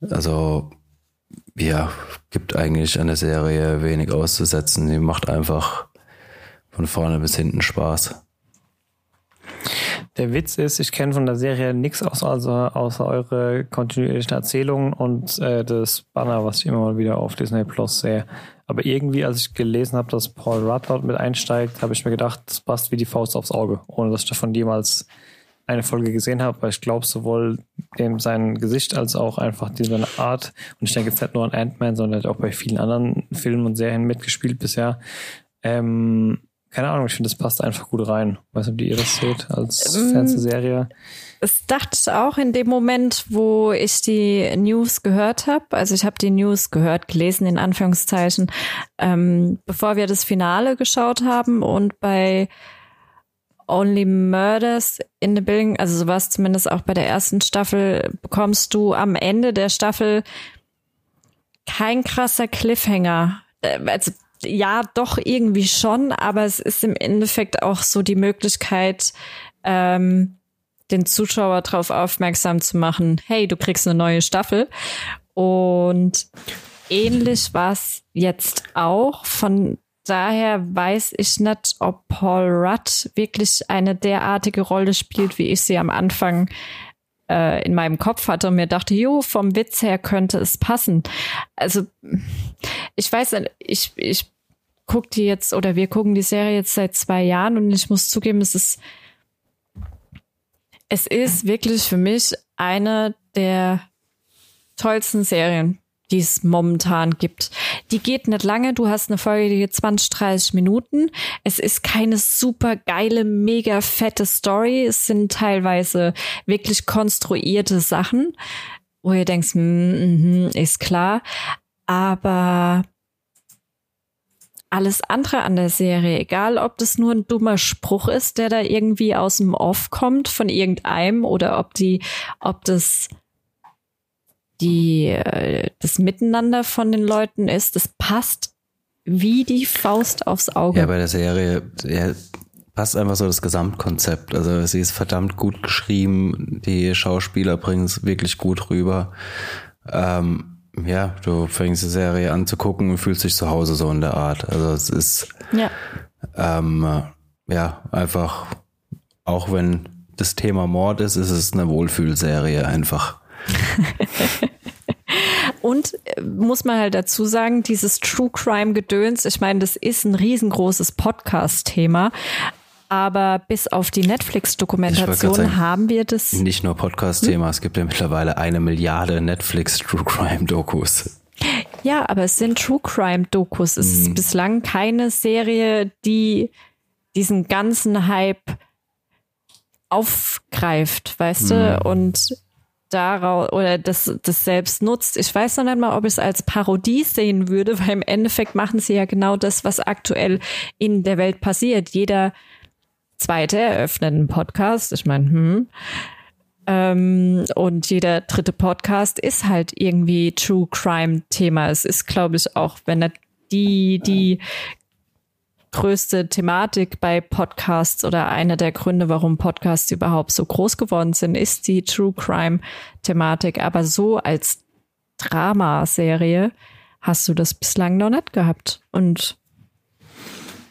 Also, ja, gibt eigentlich an der Serie wenig auszusetzen. Sie macht einfach von vorne bis hinten Spaß. Der Witz ist, ich kenne von der Serie nichts außer, also, außer eure kontinuierlichen Erzählungen und äh, das Banner, was ich immer mal wieder auf Disney Plus sehe. Aber irgendwie, als ich gelesen habe, dass Paul Rudd dort mit einsteigt, habe ich mir gedacht, das passt wie die Faust aufs Auge, ohne dass ich davon jemals eine Folge gesehen habe, weil ich glaube, sowohl dem sein Gesicht als auch einfach diese Art, und ich denke jetzt nicht nur an Ant-Man, sondern auch bei vielen anderen Filmen und Serien mitgespielt bisher, ähm, keine Ahnung, ich finde, das passt einfach gut rein. Weiß nicht, ob ihr das seht als ähm, Fernsehserie. Das dachte ich auch in dem Moment, wo ich die News gehört habe. Also ich habe die News gehört, gelesen in Anführungszeichen, ähm, bevor wir das Finale geschaut haben und bei Only Murders in the Building, also sowas zumindest auch bei der ersten Staffel, bekommst du am Ende der Staffel kein krasser Cliffhanger. Äh, also ja, doch irgendwie schon, aber es ist im Endeffekt auch so die Möglichkeit, ähm, den Zuschauer darauf aufmerksam zu machen, hey, du kriegst eine neue Staffel. Und ähnlich war es jetzt auch. Von daher weiß ich nicht, ob Paul Rudd wirklich eine derartige Rolle spielt, wie ich sie am Anfang äh, in meinem Kopf hatte und mir dachte, jo, vom Witz her könnte es passen. Also ich weiß, ich, ich gucke die jetzt oder wir gucken die Serie jetzt seit zwei Jahren und ich muss zugeben, es ist, es ist wirklich für mich eine der tollsten Serien, die es momentan gibt. Die geht nicht lange. Du hast eine Folge, die geht 20, 30 Minuten. Es ist keine super geile, mega fette Story. Es sind teilweise wirklich konstruierte Sachen, wo ihr denkst, mm, mm, ist klar. Aber alles andere an der Serie, egal ob das nur ein dummer Spruch ist, der da irgendwie aus dem Off kommt von irgendeinem oder ob die, ob das die, äh, das Miteinander von den Leuten ist, das passt wie die Faust aufs Auge. Ja, bei der Serie ja, passt einfach so das Gesamtkonzept. Also sie ist verdammt gut geschrieben, die Schauspieler bringen es wirklich gut rüber. Ähm, ja, du fängst die Serie an zu gucken und fühlst dich zu Hause so in der Art. Also es ist ja, ähm, ja einfach, auch wenn das Thema Mord ist, ist es eine Wohlfühlserie einfach. (laughs) Und äh, muss man halt dazu sagen, dieses True Crime Gedöns, ich meine, das ist ein riesengroßes Podcast-Thema. Aber bis auf die Netflix-Dokumentation haben wir das. Nicht nur Podcast-Thema, hm? es gibt ja mittlerweile eine Milliarde Netflix-True Crime-Dokus. Ja, aber es sind True Crime-Dokus. Es hm. ist bislang keine Serie, die diesen ganzen Hype aufgreift, weißt hm. du? Und daraus oder das, das selbst nutzt. Ich weiß noch nicht mal, ob ich es als Parodie sehen würde, weil im Endeffekt machen sie ja genau das, was aktuell in der Welt passiert. Jeder zweite eröffnet einen Podcast. Ich meine, hm. Ähm, und jeder dritte Podcast ist halt irgendwie True Crime Thema. Es ist, glaube ich, auch, wenn nicht die, die größte Thematik bei Podcasts oder einer der Gründe, warum Podcasts überhaupt so groß geworden sind, ist die True Crime Thematik. Aber so als Dramaserie hast du das bislang noch nicht gehabt. Und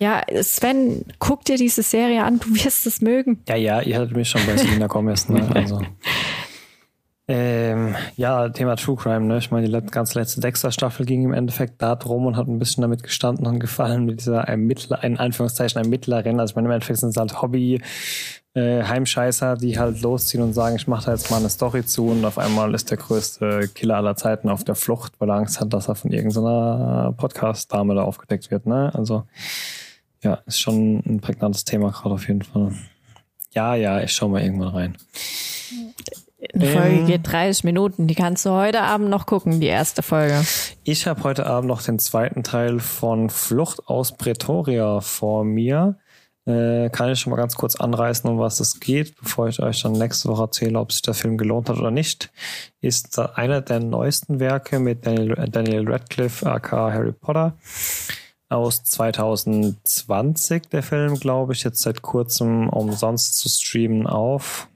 ja, Sven, guck dir diese Serie an, du wirst es mögen. Ja, ja, ihr hattet mich schon bei Selina Gomez, ne? (laughs) Also. Ähm, ja, Thema True Crime, ne? Ich meine, die ganz letzte Dexter-Staffel ging im Endeffekt da drum und hat ein bisschen damit gestanden und gefallen mit dieser Ermittler, in Anführungszeichen Ermittlerin. Also ich meine, im Endeffekt sind es halt Hobby, äh, Heimscheißer, die halt losziehen und sagen, ich mache da jetzt mal eine Story zu und auf einmal ist der größte Killer aller Zeiten auf der Flucht, weil er Angst hat, dass er von irgendeiner Podcast-Dame da aufgedeckt wird, ne? Also ja, ist schon ein prägnantes Thema gerade auf jeden Fall. Ja, ja, ich schau mal irgendwann rein. Eine Folge ähm, geht 30 Minuten. Die kannst du heute Abend noch gucken, die erste Folge. Ich habe heute Abend noch den zweiten Teil von Flucht aus Pretoria vor mir. Äh, kann ich schon mal ganz kurz anreißen, um was es geht, bevor ich euch dann nächste Woche erzähle, ob sich der Film gelohnt hat oder nicht. Ist einer der neuesten Werke mit Daniel, Daniel Radcliffe, aka Harry Potter aus 2020, der Film, glaube ich, jetzt seit kurzem umsonst zu streamen auf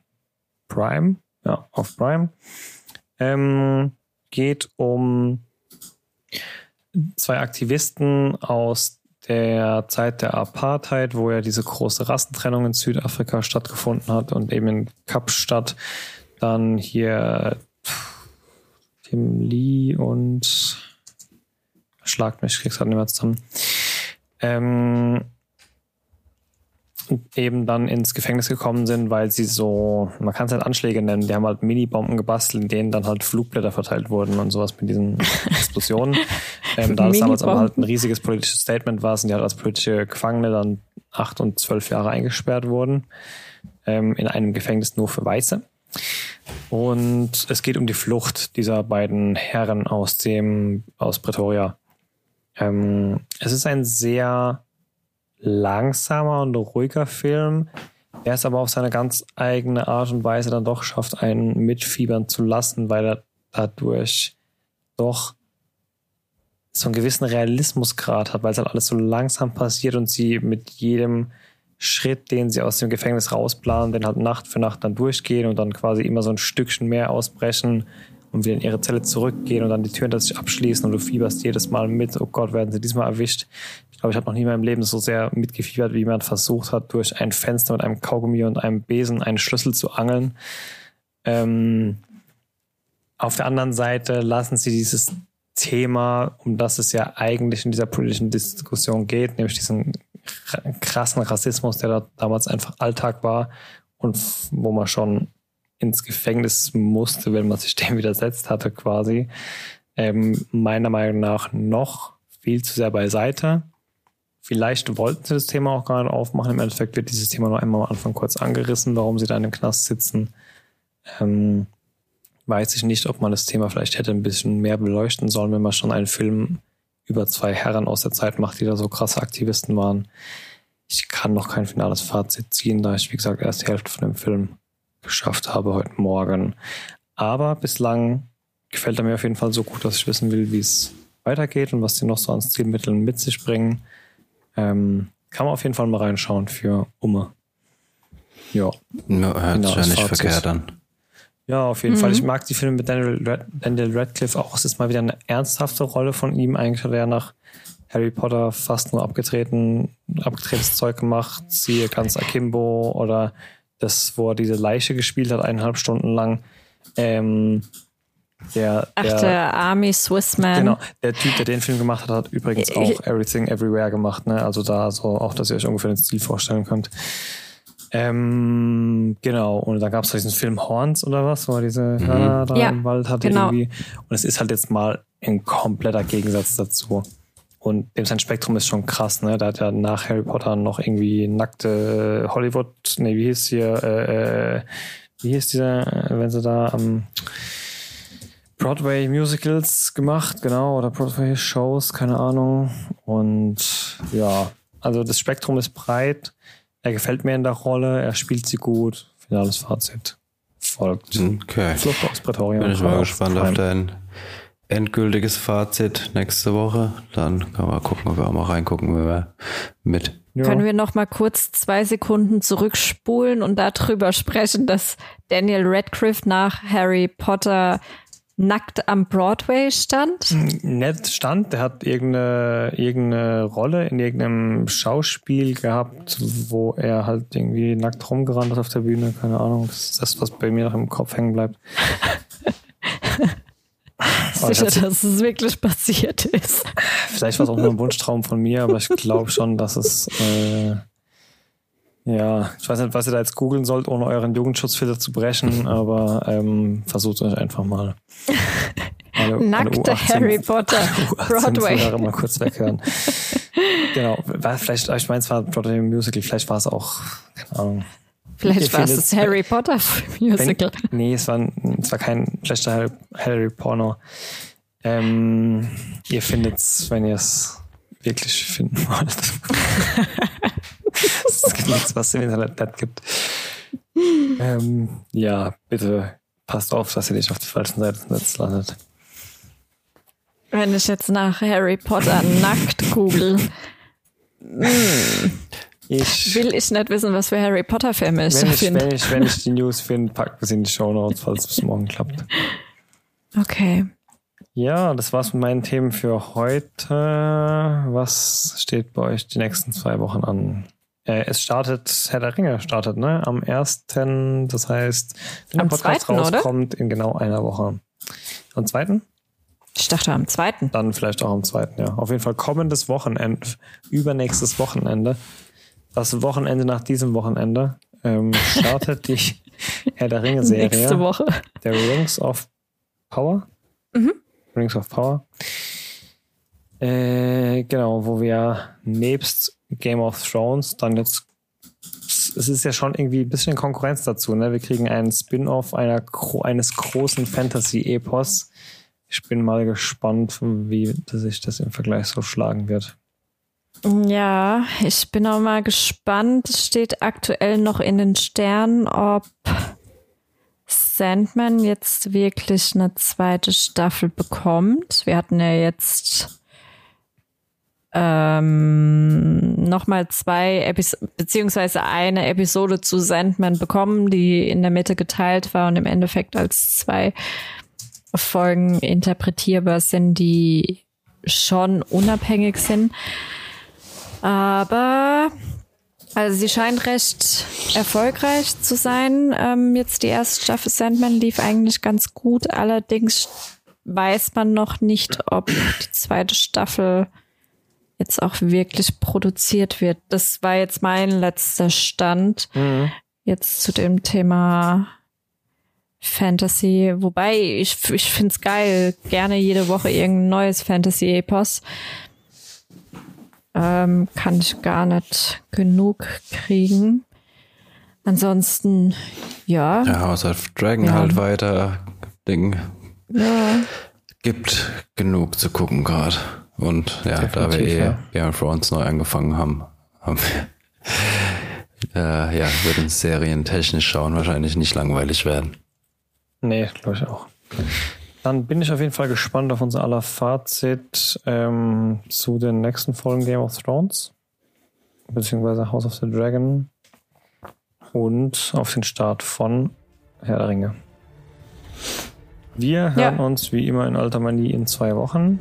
Prime. Ja, auf Prime. Ähm, geht um zwei Aktivisten aus der Zeit der Apartheid, wo ja diese große Rassentrennung in Südafrika stattgefunden hat und eben in Kapstadt dann hier Tim Lee und schlagt mich, ich krieg's gerade nicht mehr zusammen. Ähm, eben dann ins Gefängnis gekommen sind, weil sie so, man kann es halt Anschläge nennen, die haben halt Mini-Bomben gebastelt, in denen dann halt Flugblätter verteilt wurden und sowas mit diesen (laughs) Explosionen. ähm, da das damals aber halt ein riesiges politisches Statement war, sind die halt als politische Gefangene dann acht und zwölf Jahre eingesperrt wurden, ähm, in einem Gefängnis nur für Weiße. Und es geht um die Flucht dieser beiden Herren aus dem, aus Pretoria. Ähm, es ist ein sehr langsamer und ruhiger Film, der es aber auf seine ganz eigene Art und Weise dann doch schafft, einen mitfiebern zu lassen, weil er dadurch doch so einen gewissen Realismusgrad hat, weil es halt alles so langsam passiert und sie mit jedem Schritt, den sie aus dem Gefängnis rausplanen, den halt Nacht für Nacht dann durchgehen und dann quasi immer so ein Stückchen mehr ausbrechen und wieder in ihre Zelle zurückgehen und dann die Türen sich abschließen und du fieberst jedes Mal mit, oh Gott, werden sie diesmal erwischt. Glaube, ich habe noch nie in meinem Leben so sehr mitgefiebert, wie jemand versucht hat, durch ein Fenster mit einem Kaugummi und einem Besen einen Schlüssel zu angeln. Ähm, auf der anderen Seite lassen sie dieses Thema, um das es ja eigentlich in dieser politischen Diskussion geht, nämlich diesen krassen Rassismus, der da damals einfach Alltag war und wo man schon ins Gefängnis musste, wenn man sich dem widersetzt hatte, quasi, ähm, meiner Meinung nach noch viel zu sehr beiseite. Vielleicht wollten sie das Thema auch gar nicht aufmachen. Im Endeffekt wird dieses Thema nur einmal am Anfang kurz angerissen, warum sie da in dem Knast sitzen. Ähm, weiß ich nicht, ob man das Thema vielleicht hätte ein bisschen mehr beleuchten sollen, wenn man schon einen Film über zwei Herren aus der Zeit macht, die da so krasse Aktivisten waren. Ich kann noch kein finales Fazit ziehen, da ich, wie gesagt, erst die Hälfte von dem Film geschafft habe heute Morgen. Aber bislang gefällt er mir auf jeden Fall so gut, dass ich wissen will, wie es weitergeht und was die noch so an Stilmitteln mit sich bringen. Ähm, kann man auf jeden Fall mal reinschauen für Umme. Ja. ja hört sich ja nicht Fazit. verkehrt an. Ja, auf jeden mhm. Fall. Ich mag die Filme mit Daniel, Rad Daniel Radcliffe auch. Es ist mal wieder eine ernsthafte Rolle von ihm. Eigentlich hat er nach Harry Potter fast nur abgetreten, abgetretenes Zeug gemacht. Siehe ganz Akimbo oder das, wo er diese Leiche gespielt hat, eineinhalb Stunden lang. Ähm, der, Ach, der, der Army Swiss Man. Genau, der Typ, der den Film gemacht hat, hat übrigens auch Everything Everywhere gemacht, ne? Also da so auch, dass ihr euch ungefähr den Stil vorstellen könnt. Ähm, genau, und da gab es diesen Film Horns oder was, wo er diese mhm. Hörner da ja, im Wald hatte genau. irgendwie. Und es ist halt jetzt mal ein kompletter Gegensatz dazu. Und dem sein Spektrum ist schon krass, ne? Da hat ja nach Harry Potter noch irgendwie nackte Hollywood, nee, wie hieß hier, äh, äh, wie hieß dieser, wenn sie da am ähm, Broadway Musicals gemacht, genau, oder Broadway Shows, keine Ahnung. Und ja, also das Spektrum ist breit. Er gefällt mir in der Rolle, er spielt sie gut. Finales Fazit folgt. Okay. Flucht aus Prätorien. Bin ich mal gespannt auf dein endgültiges Fazit nächste Woche. Dann können wir gucken, ob wir auch mal reingucken, wenn wir mit. Ja. Können wir noch mal kurz zwei Sekunden zurückspulen und darüber sprechen, dass Daniel Radcliffe nach Harry Potter nackt am Broadway stand? Nett stand, der hat irgendeine, irgendeine Rolle in irgendeinem Schauspiel gehabt, wo er halt irgendwie nackt rumgerannt ist auf der Bühne, keine Ahnung. Das ist das, was bei mir noch im Kopf hängen bleibt. (laughs) Sicher, dass es wirklich passiert ist. Vielleicht war es auch nur ein Wunschtraum von mir, aber ich glaube schon, dass es äh, ja, ich weiß nicht, was ihr da jetzt googeln sollt, ohne euren Jugendschutzfilter zu brechen, (laughs) aber ähm, versucht euch einfach mal. Eine, Nackte eine Harry Potter (laughs) Broadway. mal kurz weghören. (laughs) genau, vielleicht, ich meine, es war Broadway Musical, vielleicht war es auch, keine Ahnung. Vielleicht war es das Harry Potter Musical. Wenn, nee, es war, es war kein schlechter Harry, Harry Porno. Ähm, ihr findet es, wenn ihr es wirklich finden wollt. (laughs) das nichts, was es im Internet gibt. Ähm, ja, bitte passt auf, dass ihr nicht auf der falschen Seite des Netzes landet. Wenn ich jetzt nach Harry Potter nackt google, hm, ich, (laughs) will ich nicht wissen, was für Harry Potter Filme ich wenn ich, wenn ich, wenn ich die News finde, packen wir sie in die Show Notes, falls es morgen klappt. Okay. Ja, das war's mit meinen Themen für heute. Was steht bei euch die nächsten zwei Wochen an? Äh, es startet, Herr der Ringe startet, ne? Am 1. Das heißt, wenn der Am Podcast zweiten, oder? rauskommt, in genau einer Woche. Am zweiten? Ich dachte am zweiten. Dann vielleicht auch am zweiten, ja. Auf jeden Fall kommendes Wochenende, übernächstes Wochenende. Das Wochenende nach diesem Wochenende ähm, startet die (laughs) Herr der Ringe-Serie. Nächste Woche. Der Rings of Power. Mhm. Rings of Power. Äh, genau, wo wir nebst Game of Thrones dann jetzt. Es ist ja schon irgendwie ein bisschen Konkurrenz dazu. Ne? Wir kriegen einen Spin-off eines großen Fantasy-Epos. Ich bin mal gespannt, wie sich das im Vergleich so schlagen wird. Ja, ich bin auch mal gespannt. Es steht aktuell noch in den Sternen, ob Sandman jetzt wirklich eine zweite Staffel bekommt. Wir hatten ja jetzt ähm, nochmal zwei Epis beziehungsweise eine Episode zu Sandman bekommen, die in der Mitte geteilt war und im Endeffekt als zwei Folgen interpretierbar sind, die schon unabhängig sind. Aber also sie scheint recht erfolgreich zu sein. Ähm, jetzt die erste Staffel Sandman lief eigentlich ganz gut. Allerdings weiß man noch nicht, ob die zweite Staffel jetzt auch wirklich produziert wird. Das war jetzt mein letzter Stand jetzt zu dem Thema Fantasy. Wobei ich, ich finde es geil, gerne jede Woche irgendein neues Fantasy-Epos. Ähm, kann ich gar nicht genug kriegen. Ansonsten, ja. Ja, House of Dragon Ja. halt weiter. Ding. ja. Gibt genug zu gucken gerade. Und ja, da wir Definitiv, eh ja. Game of Thrones neu angefangen haben, haben wir, (laughs) äh, ja, wird uns Serien technisch schauen wahrscheinlich nicht langweilig werden. Nee, glaube ich auch. Dann bin ich auf jeden Fall gespannt auf unser aller Fazit ähm, zu den nächsten Folgen Game of Thrones, beziehungsweise House of the Dragon und auf den Start von Herr der Ringe. Wir hören Ja. uns wie immer in alter Manie in zwei Wochen.